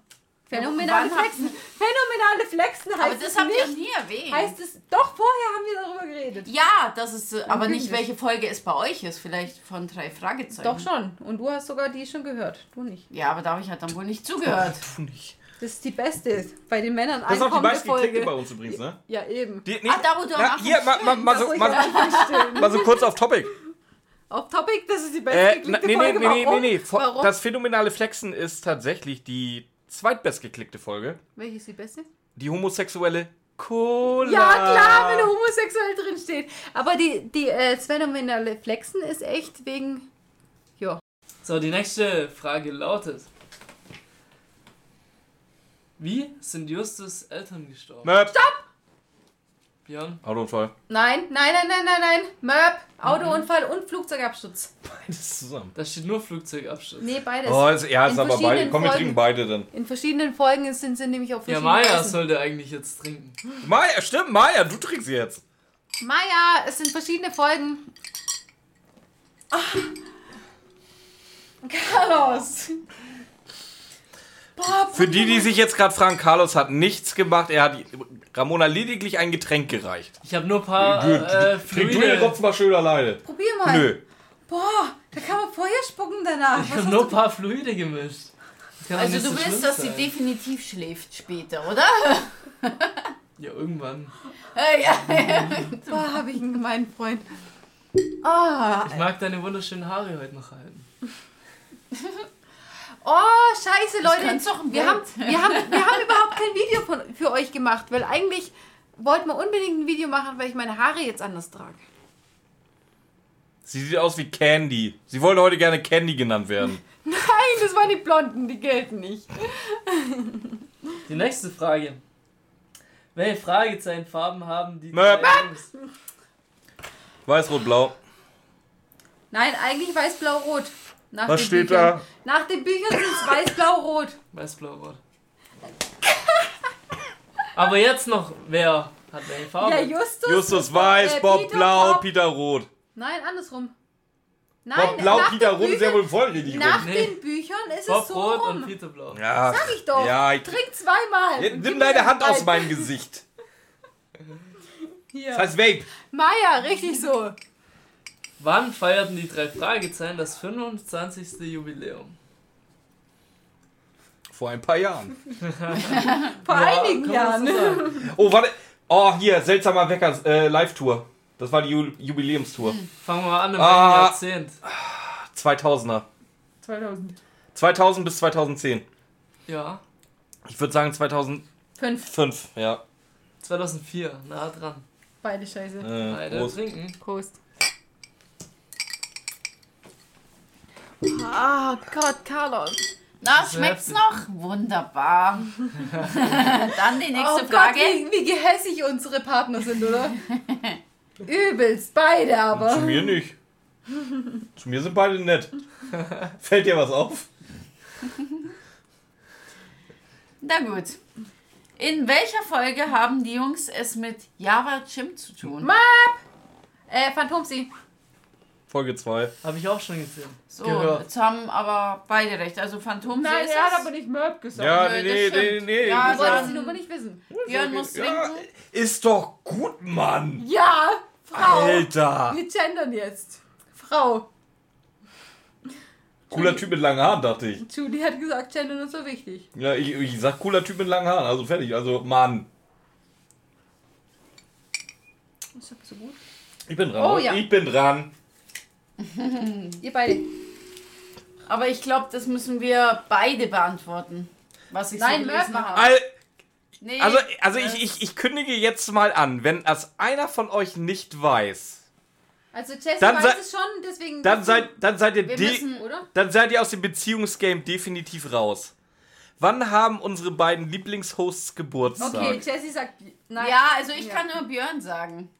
Phänomenale Flexen. Phänomenale Flexen heißt Aber das ihr nicht. nie erwähnt. Heißt es, doch vorher haben wir darüber geredet. ja, das ist, äh, aber nicht welche Folge es bei euch ist. Vielleicht von drei Fragezeichen. Doch schon. Und du hast sogar die schon gehört. Du nicht. Ja, aber da habe ich halt dann wohl nicht zugehört. Tu nicht. Das ist die beste. Bei den Männern Das ist auch die ankommende meistgeklickte bei uns übrigens, ne? Ja, eben. Die, nee, Ah, da, wo du na, hier, mal, mal, mal, so, mal, mal so kurz auf Topic. Auf Topic, das ist die beste Äh, na, nee, nee, Folge. nee, nee, nee, Warum? nee. Warum? Das phänomenale Flexen ist tatsächlich die zweitbestgeklickte Folge. Welche ist die beste? Die homosexuelle Cola. Ja, klar, wenn er homosexuell drin steht. Aber die, die äh, phänomenale Flexen ist echt wegen. Ja. So, die nächste Frage lautet: Wie sind Justus Eltern gestorben? Möp. Björn? Autounfall. Nein, nein, nein, nein, nein, nein. Möb, Autounfall und Flugzeugabsturz. Beides zusammen. Da steht nur Flugzeugabsturz. Nee, beides. Oh, ist, ja, ist In aber beide. Komm, wir trinken beide dann. In verschiedenen Folgen sind sie nämlich auf Ja, verschiedenen Maya Weisen. sollte eigentlich jetzt trinken. Maya, stimmt, Maya, du trinkst jetzt. Maya, es sind verschiedene Folgen. Ah. Carlos. Boah, Für die, die sich jetzt gerade fragen, Carlos hat nichts gemacht. Er hat Ramona lediglich ein Getränk gereicht. Ich habe nur ein paar äh, Trink du den. Tropfen mal schön alleine. probier mal. Nö. Boah, da kann man Feuer spucken danach. Ich habe nur ein paar Fluide gemischt. Also du so willst, dass sie sein. definitiv schläft später, oder? Ja, irgendwann. Äh, ja. Boah, habe ich einen gemeinen Freund. Ah, Ich mag deine wunderschönen Haare heute noch halten. Oh, scheiße, Leute. wir, haben, wir, haben, wir haben überhaupt kein Video von, für euch gemacht, weil eigentlich wollten wir unbedingt ein Video machen, weil ich meine Haare jetzt anders trage. Sie sieht aus wie Candy. Sie wollte heute gerne Candy genannt werden. Nein, das waren die Blonden, die gelten nicht. Die nächste Frage. Welche Fragezeichenfarben haben die Jungs? Weiß, rot, blau. Nein, eigentlich weiß, blau, rot. Nach Was den steht Büchern. da? Nach den Büchern sind es weiß, blau, rot. Weiß, blau, rot. Aber jetzt noch, wer hat welche Farbe? Ja, Justus. Justus weiß, äh, Bob Peter, blau, Bob- Peter rot. Nein, andersrum. Nein, Bob blau, nach Peter den rot ist ja Büchern- wohl voll richtig Nach rum. Nee. den Büchern ist Bob es so rot rum. und Peter blau. Ja, Sag ich doch. Ja, ich, Trink zweimal. Ja, nimm deine Hand aus meinem Gesicht. Hier. Das heißt Vape. Maya, richtig so. Wann feierten die drei Fragezeichen das 25. Jubiläum? Vor ein paar Jahren. Vor Ja, einigen Jahren. so sagen. Oh, warte. Oh, hier, seltsamer Wecker, äh, Live-Tour. Das war die Ju Jubiläumstour. Fangen wir mal an im Ah. Jahrzehnt. 2000er. 2005. 2000 bis 2010. Ja, Ich würde sagen 2005, ja. 2004, nah dran. Beide scheiße. Äh, Beide Prost. trinken. Prost. Ah Gott, Carlos. Na, schmeckt's noch? Wunderbar. Dann die nächste oh Gott, Frage. wie, wie gehässig unsere Partner sind, oder? Übelst, beide aber. Zu mir nicht. Zu mir sind beide nett. Fällt dir was auf? Na gut. In welcher Folge haben die Jungs es mit Java Jim zu tun? Map! Äh, Phantomsi. Folge 2. Habe ich auch schon gesehen. So, Gehört. jetzt haben aber beide recht. Also Phantom Nein, ist er hat aber nicht Merp gesagt. Ja, nee, das nee, nee, nee. Ja, Ich wollte dann- sie nur nicht wissen. Björn muss trinken. Ja, ist doch gut, Mann. Ja, Frau. Alter. Wir gendern jetzt. Frau. Cooler Typ mit langen Haaren, dachte ich. Judy hat gesagt, gendern ist so wichtig. Ja, ich, ich sag cooler Typ mit langen Haaren, also fertig. Also, Mann. Ist das so gut? Ich bin dran. Oh, ja. Ich bin dran. Ihr beide. Aber ich glaube, das müssen wir beide beantworten. Was ich Nein, so gelesen habe. Al- Nee, Also, also ich, ich, ich kündige jetzt mal an, wenn das einer von euch nicht weiß, Also Jessie Dann weiß es schon, deswegen... dann seid, dann seid ihr müssen, Oder? dann seid ihr aus dem Beziehungsgame definitiv raus. Wann haben unsere beiden Lieblingshosts Geburtstag? Okay, Jessie sagt... Nein. Ja, also ich Ja. kann nur Björn sagen.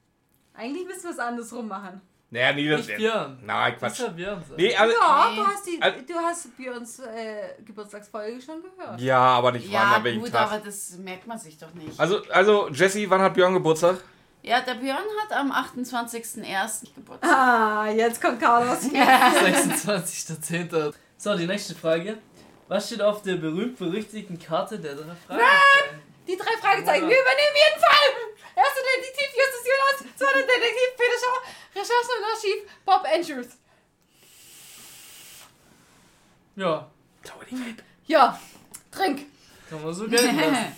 Eigentlich müssen wir es andersrum machen. Naja, nee, das Nicht Björn. Nein, Das Quatsch. ist ja Björn. sagen. Nee, also, Ja, Nee. du hast, die, Also- du hast Björns äh, Geburtstagsfolge schon gehört. ja, aber nicht wann, Ja, an welchem gut, Tag. aber das merkt man sich doch nicht. Also, also, Jesse, wann hat Björn Geburtstag? Ja, der Björn hat am 28.01. Geburtstag. Ah, jetzt kommt Carlos. 26.10. So, die nächste Frage. Was steht auf der berühmt-berüchtigten Karte der drei Fragezeichen? Die drei Fragezeichen. Ja. Wir übernehmen jeden Fall. Erster Detektiv Justus Jonas, zweiter Detektiv Peter Schau, Recherche und Archiv Bob Andrews. Ja, Ja, trink. kann man so gelten lassen.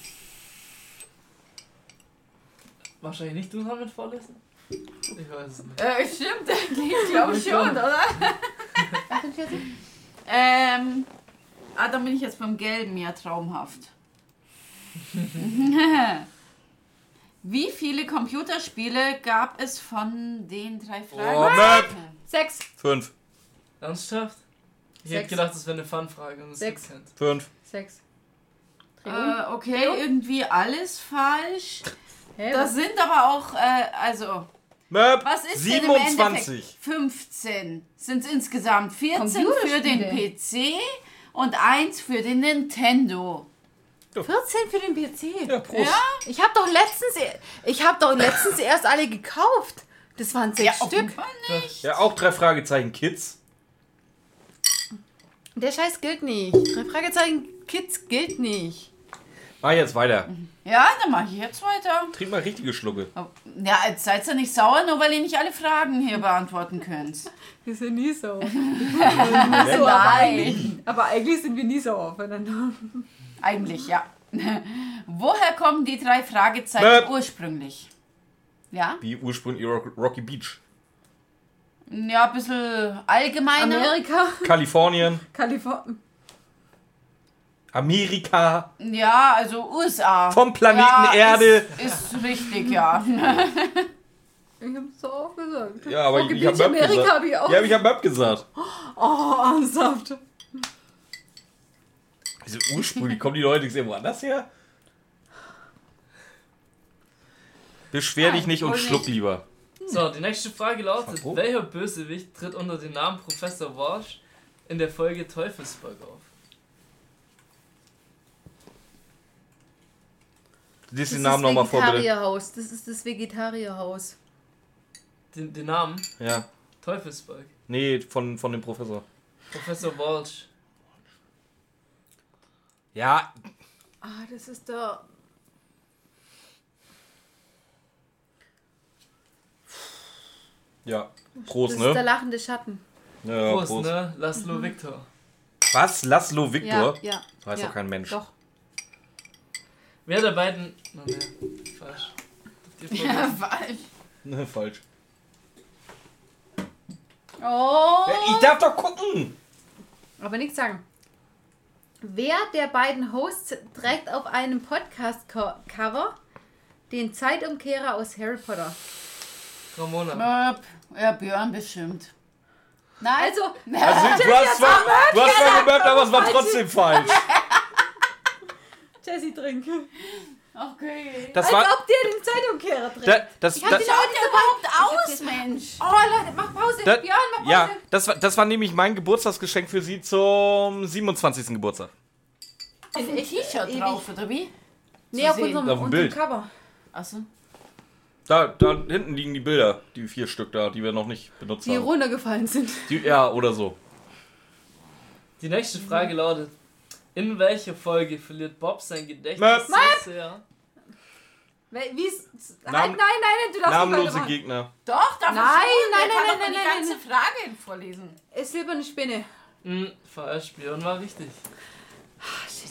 Wahrscheinlich nicht du damit vorlesen? Ich weiß es nicht. äh, stimmt, ich glaube schon, oder? Ähm, ah, dann bin ich jetzt beim Gelben, ja, traumhaft. Wie viele Computerspiele gab es von den drei Fragen? Map. Sechs. Fünf. Ernsthaft? Ich hätte gedacht, das wäre eine Fun-Frage Sechs. Fünf. Sechs. Äh, okay, irgendwie alles falsch. Hä, Das was? sind aber auch, äh, also, Möp. was ist denn im Endeffekt? 27. 15 sind es insgesamt. 14 für den. PC und 1 für den Nintendo. 14 für den PC. Ja, Prost. Ja? Ich habe doch letztens, ich habe doch letztens erst alle gekauft. Das waren sechs Stück. offenbar nicht. Ja, auch drei Fragezeichen Kids. Der Scheiß gilt nicht. Drei Fragezeichen Kids gilt nicht. Mach jetzt weiter. Ja, dann mache ich jetzt weiter. Trink mal richtige Schlucke. Ja, jetzt seid ihr nicht sauer, nur weil ihr nicht alle Fragen hier beantworten könnt. Wir sind nie so. so, Nein. Aber eigentlich sind wir nie so aufeinander. Eigentlich, ja. Woher kommen die drei Fragezeichen Möp. ursprünglich? Ja? Wie ursprünglich Rock- Rocky Beach. Ja, ein bisschen allgemeiner. Amerika, Kalifornien. Kalifornien. Amerika. Ja, also USA. Vom Planeten ja, Erde. Ist, ist richtig, ja. Ich hab's doch auch gesagt. Ja, aber oh, ich, ich Gebiet hab Amerika gesagt. hab ich auch. Ja, aber ich hab Möb gesagt. Oh, ernsthaft. Diese ursprünglich kommen die Leute irgendwo anders her? Beschwer dich nicht und schluck nicht. lieber. So, die nächste Frage lautet? Welcher Bösewicht tritt unter dem Namen Professor Walsh in der Folge Teufelsberg auf? Lies Das den ist Namen nochmal vor, bitte. Vegetarierhaus. Das ist das Vegetarierhaus. Den, den Namen? Ja. Teufelsberg. Nee, von, von dem Professor. Professor Walsh. Ja, Ah, das ist der. ja. Prost, Das ist der ne? lachende Schatten. Ja, Prost, Prost. ne? Laszlo Victor. Was? Laszlo Victor? Ja, ja. Weiß ja. doch kein Mensch. Doch. Wer der beiden. Oh, ne, falsch. Ja falsch. Ne, falsch. Oh. Ich darf doch gucken! Aber nichts sagen. Wer der beiden Hosts trägt auf einem Podcast-Cover den Zeitumkehrer aus Harry Potter? Ramona. Möp. Ja, Björn bestimmt. Nein. Also, Also, du hast zwar, du hast zwar gemerkt, aber es war trotzdem falsch. Jesse trinken. Okay. Das Als war. ob der den Zeitumkehrer trägt. Da, das, Ich hab da, den Schaut auch der überhaupt aus, Mensch? Oh Leute, mach Pause. da, Björn, mach Pause. ja, das war, das war nämlich mein Geburtstagsgeschenk für sie zum 27. Geburtstag. Ich- T-Shirt drauf, oder wie? Nee, auf unserem, Auf dem unserem. Cover. Achso. Da, da hinten liegen die Bilder, die vier Stück da, die wir noch nicht benutzt Die haben. runtergefallen sind. Die, ja, oder so. Die nächste Frage lautet: In welcher Folge verliert Bob sein Gedächtnis so sehr? Wie ist. Halt, nein, nein, nein, du darfst nicht Namenlose weitermachen. Gegner. Doch, darf Nein, ich nein, kann nein, doch nein, die nein, ganze Frage vorlesen. Es silberne Spinne. Hm, falsch, Björn war richtig.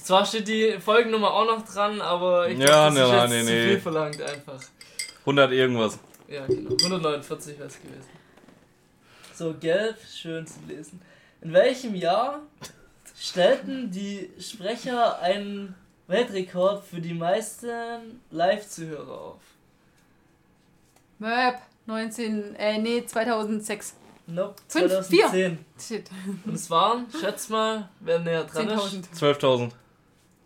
Zwar steht die Folgennummer auch noch dran, aber ich Ja, glaub, das nee, ist jetzt nee, zu nee. viel verlangt einfach. 100 irgendwas. Ja, genau. 149 wäre es gewesen. So, gelb, schön zu lesen. In welchem Jahr stellten die Sprecher einen Weltrekord für die meisten Live-Zuhörer auf? Möp. 19, äh, nee, 2006. Nope, Fünf, 2010. Shit. Und es waren, schätz mal, wer näher dran ist. 10.000. 12.000.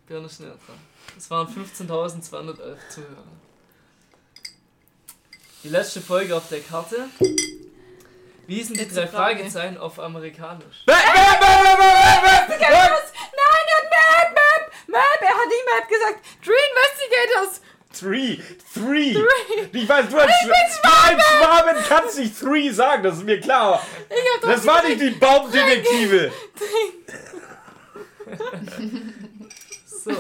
Björn ist näher dran. Es waren 15.211 Zuhörer. Die letzte Folge auf der Karte. Wie hießen die drei Frage. Fragezeichen auf Amerikanisch? Nein, er hat Map, Map, Map. Er hat nicht Map gesagt. Tree Investigators. Three. Three. Ich weiß, du als, du als Schwaben kannst nicht three sagen, das ist mir klar. Ich hab doch Das war nicht die Baumdetektive. So,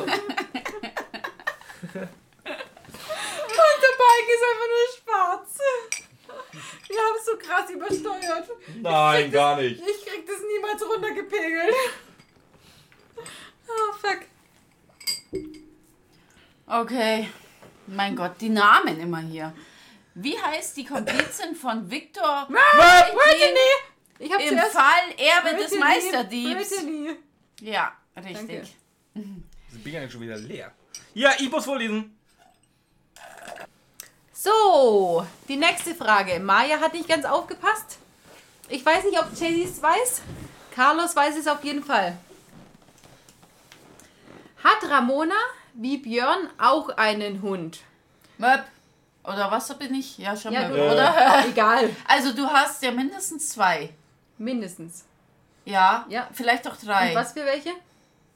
Und der Balken ist einfach nur schwarz. Wir haben es so krass übersteuert. Nein, gar nicht. Ich krieg das niemals runtergepegelt. Oh, fuck. Okay. Mein Gott, die Namen immer hier. Wie heißt die Komplizin von Victor Brittany! Ich hab im zuerst Fall Erbe des Brittany, Meisterdiebs? Brittany. Ja, richtig. Danke. Das Bier ist schon wieder leer. Ja, ich muss vorlesen. So, die nächste Frage. Maja hat nicht ganz aufgepasst. Ich weiß nicht, ob Chase es weiß. Carlos weiß es auf jeden Fall. Hat Ramona wie Björn auch einen Hund? Möp. Oder was bin ich? Ja, schon Ja, du, oder? Egal. Also du hast ja mindestens zwei. Mindestens. Ja, Ja. vielleicht auch drei. Und was für welche?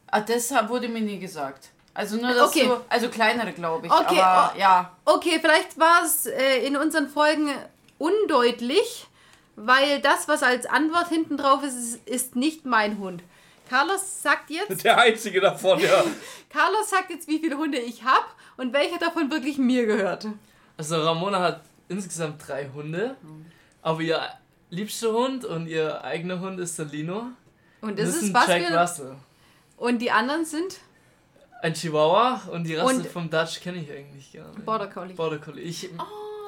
Ah, das wurde mir nie gesagt. Also nur das Okay. so, also kleinere glaube ich. Okay, aber oh. ja. Okay, vielleicht war es äh, in unseren Folgen undeutlich, weil das, was als Antwort hinten drauf ist, ist, ist nicht mein Hund. Carlos sagt jetzt, Der einzige davon, ja. Carlos sagt jetzt, wie viele Hunde ich habe und welcher davon wirklich mir gehört. also Ramona hat insgesamt drei Hunde, aber ihr liebster Hund und ihr eigener Hund ist der Lino. Und das, ist ein was Jack für Russell. und die anderen sind Ein Chihuahua und die Rasse Und- vom Dutch kenne ich eigentlich gar nicht. Border Collie. Border Collie. Ich,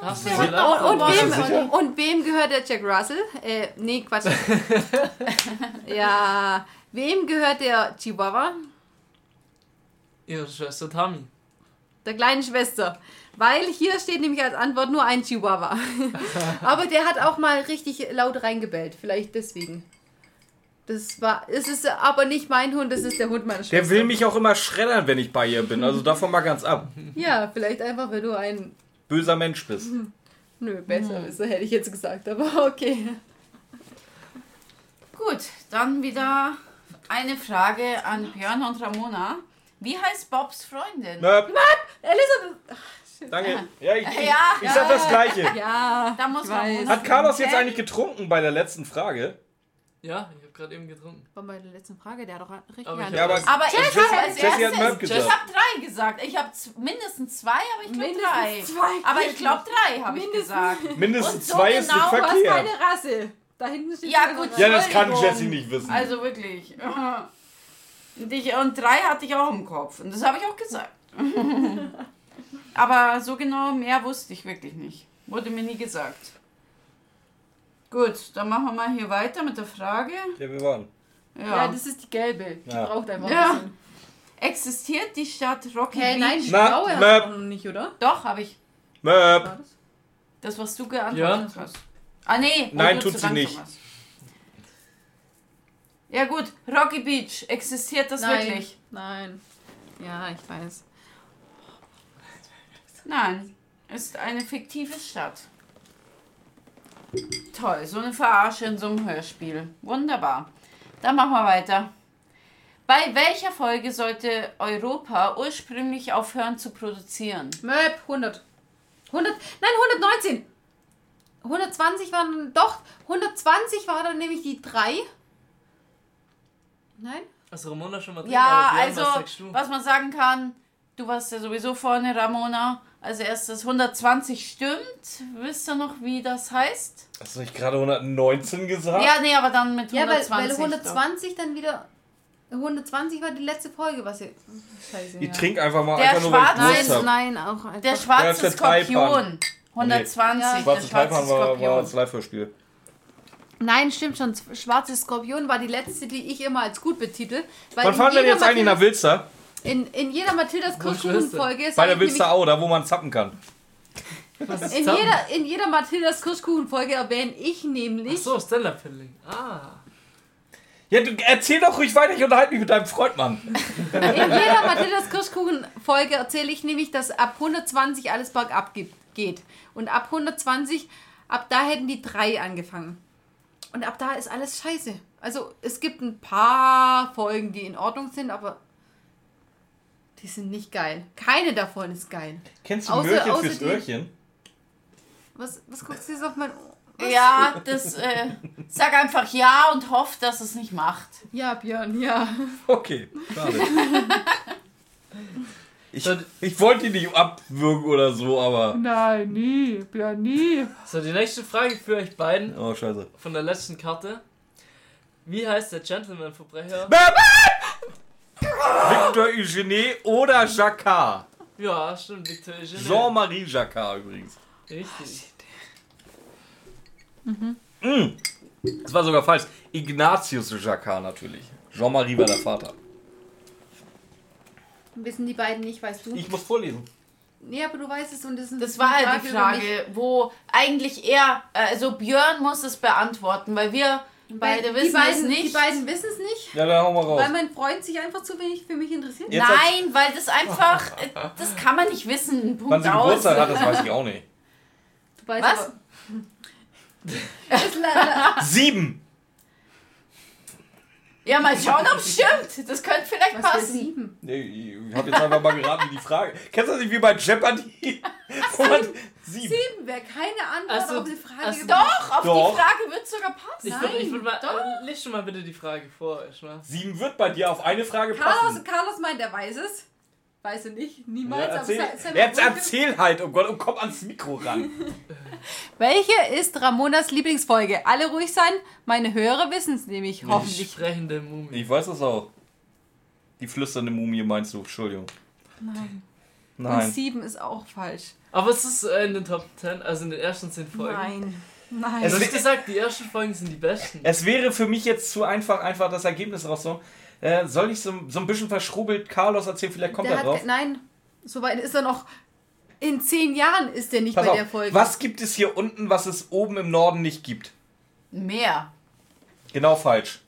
hast du Und, sie und, wem, Collie. und wem gehört der Jack Russell? Äh, nee, Quatsch. ja, wem gehört der Chihuahua? Ihre Schwester Tami. Der kleinen Schwester. Weil hier steht nämlich als Antwort nur ein Chihuahua. Aber der hat auch mal richtig laut reingebellt. Vielleicht deswegen. Das war. Es ist aber nicht mein Hund, das ist der Hund meiner Schwester. Der will mich auch immer schreddern, wenn ich bei ihr bin. Also davon mal ganz ab. Ja, vielleicht einfach, weil du ein. Böser Mensch bist. Nö, besser bist, so hätte ich jetzt gesagt, aber okay. Gut, dann wieder eine Frage an Björn und Ramona. Wie heißt Bobs Freundin? Möp, Elisabeth! danke. Ja, ich, ich, Ja, ich sag das Gleiche. Ja, Da muss man Hat Carlos jetzt eigentlich getrunken bei der letzten Frage? Ja, ich habe gerade eben getrunken. War bei der letzten Frage, der hat doch richtig Aber ich Ja, aber Aber ich Jessie- habe als erstes, ich habe drei gesagt. Ich habe mindestens zwei, aber ich glaube Mindestens drei. zwei. Aber ich glaube drei, habe ich gesagt. Mindestens Und so zwei ist genau, nicht verkehrt. keine Rasse. Da hinten steht Ja, gut. Rasse. Ja, das kann. Jessie nicht wissen. Also wirklich. Und, ich, und drei hatte ich auch im Kopf. Und das habe ich auch gesagt. Aber so genau mehr wusste ich wirklich nicht. Wurde mir nie gesagt. Gut, dann machen wir mal hier weiter mit der Frage. Ja, wir waren. Ja, Ja. das ist die gelbe. Die Ja. braucht einfach Ja. ein bisschen. Existiert die Stadt Rocky Hey, nein, Beach? die Na, blaue hast Möp. du noch nicht, oder? Doch, habe ich. Möp. War das? Das, was du geantwortet Ja. hast. Ah, nee. Nein, tut sie langsam nicht. warst. Ja gut, Rocky Beach, existiert das Nein. wirklich? Nein. Ja, ich weiß. Nein, ist eine fiktive Stadt. Toll, so eine Verarsche in so einem Hörspiel. Wunderbar. Dann machen wir weiter. Bei welcher Folge sollte Europa ursprünglich aufhören zu produzieren? Möp, 100. 100, nein, 119. 120 waren, doch, 120 war dann nämlich die 3. Nein? Also Ramona schon mal drin, Ja, aber Björn, also, was sagst du? was man sagen kann, du warst ja sowieso vorne, Ramona. Als erstes 120 stimmt. Wisst ihr noch, wie das heißt? Hast du nicht gerade 119 gesagt? Ja, nee, aber dann mit Ja, weil, 120. weil doch. 120 dann wieder. 120 war die letzte Folge, was ihr. Scheiße. Ich ja. trinke einfach mal Der einfach nur, weil ich Durst Nein, nein, auch einfach. Der Ja, das schwarze. Skorpion. 120, Ja. der Schwarze Taipan war, war Skorpion. das Live-Hörspiel. Nein, stimmt schon. Schwarze Skorpion war die letzte, die ich immer als gut betitel. Weil Wann fahren wir jetzt eigentlich nach Wilster? In, in jeder Mathildas Wo ist Kirschkuchen-Folge Bei der ich Wilster nämlich- Au, da wo man zappen kann. Was ist in Zappen? jeder, in jeder Mathildas Kirschkuchen-Folge erwähne ich nämlich. Ach so, Stand-Up-Paddling. Ah. Ja, du erzähl doch ruhig weiter, ich unterhalte mich mit deinem Freund, Mann. In jeder Mathildas Kirschkuchen-Folge erzähle ich nämlich, dass ab 120 alles bergab ge- geht. Und ab 120, ab da hätten die drei angefangen. Und ab da ist alles scheiße. Also es gibt ein paar Folgen, die in Ordnung sind, aber die sind nicht geil. Keine davon ist geil. Kennst du Außer- Mörchen außer fürs die- Öhrchen? Was, was guckst du jetzt auf mein Ohr? Ja, das, äh, sag einfach ja und hoff, dass es nicht macht. Ja, Björn, ja. Okay, schade. Ich, ich wollte ihn nicht abwürgen oder so, aber. Nein, nie, Björn, nie. So, die nächste Frage für euch beiden Oh, scheiße. von der letzten Karte. Wie heißt der Gentleman-Verbrecher? Victor Eugenie oder Jacquard. Ja, stimmt, Victor Eugene. Jean-Marie Jacquard übrigens. Richtig. Das war sogar falsch. Ignatius Jacquard natürlich. Jean-Marie war der Vater. Wissen die beiden nicht, weißt du? Ich muss vorlesen. Nee, aber du weißt es und das ist Das war halt die. Frage, wo eigentlich er, äh, also Björn muss es beantworten, weil wir beide die wissen beiden, es nicht. Die beiden wissen es nicht, Ja, dann hauen wir raus. weil mein Freund sich einfach zu wenig für mich interessiert. Jetzt Nein, weil das einfach, äh, das kann man nicht wissen. Punkt Wann sie aus. Geburtstag hat, das weiß ich auch nicht. Du weißt Was? Sieben! Ja, mal schauen, ob es stimmt. Das könnte vielleicht Was passen. sieben? Nee, Ich habe jetzt einfach mal geraten, wie die Frage. Kennst du das nicht wie bei Jeopardy? Wo man sieben. Sieben wäre keine Antwort Also- auf die Frage. also-. Doch, auf Doch. die Frage wird es sogar passen. Ich würde ich würd mal. doch. Äh, leg schon mal bitte die Frage vor, erstmal. Sieben wird bei dir auf eine Frage Carlos, passen. Carlos meint, er weiß es. Weiß er nicht, Ja, niemals. aber erzähl, es- es hat- jetzt erzähl halt, oh Gott, und komm ans Mikro ran. Welche ist Ramonas Lieblingsfolge? Alle ruhig sein, meine Hörer wissen es nämlich, Die hoffentlich. sprechende Mumie. Ich weiß das auch. Die flüsternde Mumie meinst du, Entschuldigung. Nein. Und Nein. sieben ist auch falsch. Aber es ist äh, in den Top 10, also in den ersten 10 Folgen. Nein. Nein. Es Du wi- hast gesagt, die ersten Folgen sind die besten. Es wäre für mich jetzt zu einfach, einfach das Ergebnis rauszuholen. Äh, soll ich so, so ein bisschen verschrubbelt Carlos erzählen? Vielleicht kommt Der er hat, drauf. nein, soweit ist er noch. In zehn Jahren ist er nicht Pass bei auf, der Folge. was gibt es hier unten, was es oben im Norden nicht gibt? Meer. Genau falsch.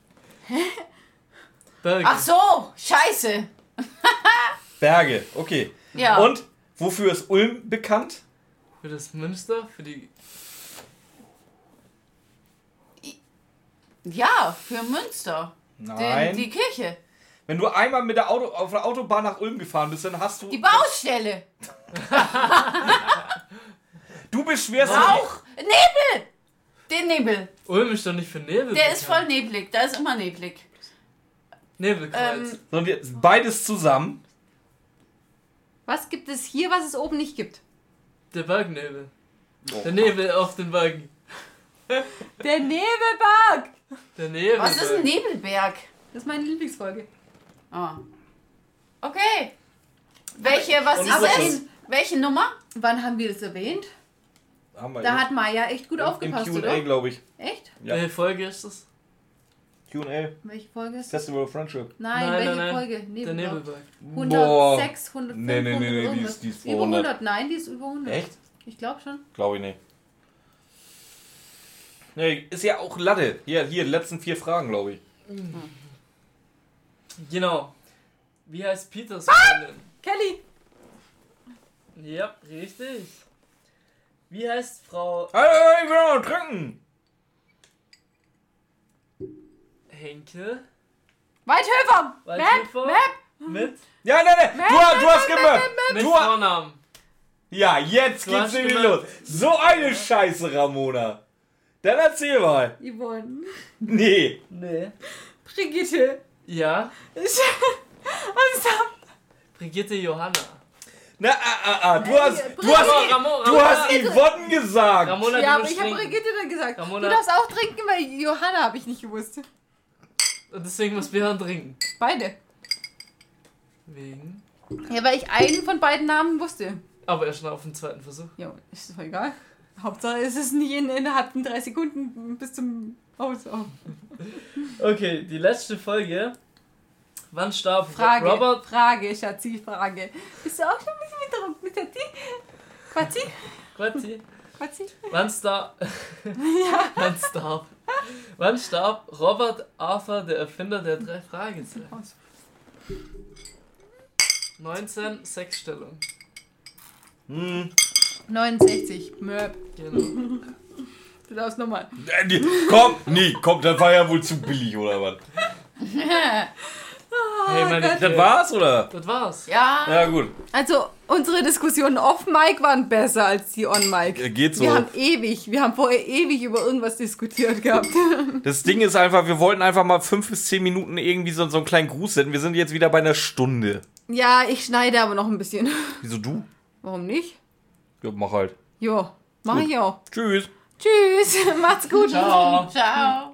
Berge. Ach so, scheiße. Berge, okay. Ja. Und wofür ist Ulm bekannt? Für das Münster, für die. Ja, für Münster. Nein. Den, die Kirche. Wenn du einmal mit der Auto, auf der Autobahn nach Ulm gefahren bist, dann hast du. Die Baustelle. du beschwerst dich. Rauch. Nebel. Den Nebel. Ulm ist doch nicht für Nebel. Der ist voll neblig. Da ist immer neblig. Nebelkreuz. Ähm, Sondern jetzt beides zusammen. Was gibt es hier, was es oben nicht gibt? der Bergnebel. Oh. Der Nebel auf den Bergen. Der Nebelberg! Der Nebel. Was ist ein Nebelberg? Das ist meine Lieblingsfolge. Ah. Okay. Welche, was Und ist es? Welche Nummer? Wann haben wir das erwähnt? Haben wir Da jetzt. hat Maya echt gut Im aufgepasst, QA, oder? glaube ich. Echt? Ja. Welche Folge ist das? QA. Welche Folge ist das? Festival of Friendship. Nein, Nein, welche nein, nein. Folge? Der Nebelberg. Nebelberg. 106, 105, Nee, nee, nee, nee, die irgendwas. ist- die ist über 100. 100. Nein, die ist über 100. Echt? Ich glaube schon. Glaube ich nicht. Nee, ist ja auch Latte. Hier, hier, die letzten vier Fragen, glaube ich. Genau. Wie heißt Peters Ah! Freundin? Kelly! Ja, richtig. Wie heißt Frau Hey, hey, ich will noch trinken. Henke? Weithöfer! Map! Waldhöfer? Map! Mit, Ja, nein, nein. Du, hast- du hast gemacht. mit Du, Vornamen. ja, jetzt Du geht's hast nämlich gemacht. los. So eine Scheiße, Ramona. Dann erzähl mal. Yvonne. Nee. Nee. Brigitte. Ja, Ich- Und Sam. Brigitte Johanna. Na, ah, ah, ah. Du hast, du Brigitte. hast, Ramona, du hast Yvonne gesagt. Ramona, Ja, du aber ich habe. Brigitte dann gesagt. Ramona- Du darfst auch trinken, weil Johanna habe ich nicht gewusst. Und deswegen muss Björn trinken. Beide. Wegen. Ja, weil ich einen von beiden Namen wusste. Aber er schon auf den zweiten Versuch. Ja, ist doch egal. Hauptsache es ist nicht in, innerhalb von drei Sekunden bis zum Aus. Oh. Okay, die letzte Folge. Wann starb Frage, Robert? Frage, Schatzi, Frage. Bist du auch schon ein bisschen mit der, mit der Ti? Quatzi? Quatzi. Quatzi? Wann starb. Wann starb. Wann starb Robert Arthur, der Erfinder der drei Fragezeichen? Aus. 19 Sexstellung. Hm. 69. Möp. Genau. Du darfst nochmal. Äh, die- Komm, nee, komm, das war ja wohl zu billig, oder was? Hey, meine Gott. Das war's, oder? Das war's. Ja. Ja, gut. Also, unsere Diskussionen off-Mic waren besser als die on-Mic. Äh, Geht so. Wir haben ewig, wir haben vorher ewig über irgendwas diskutiert gehabt. Das Ding ist einfach, wir wollten einfach mal fünf bis zehn Minuten irgendwie so, so einen kleinen Gruß senden. Wir sind jetzt wieder bei einer Stunde. ja, ich schneide aber noch ein bisschen. Wieso du? Warum nicht? Ja, mach halt. Jo, mach Gut. ich auch. Tschüss. Tschüss, macht's gut. Ciao. Ciao.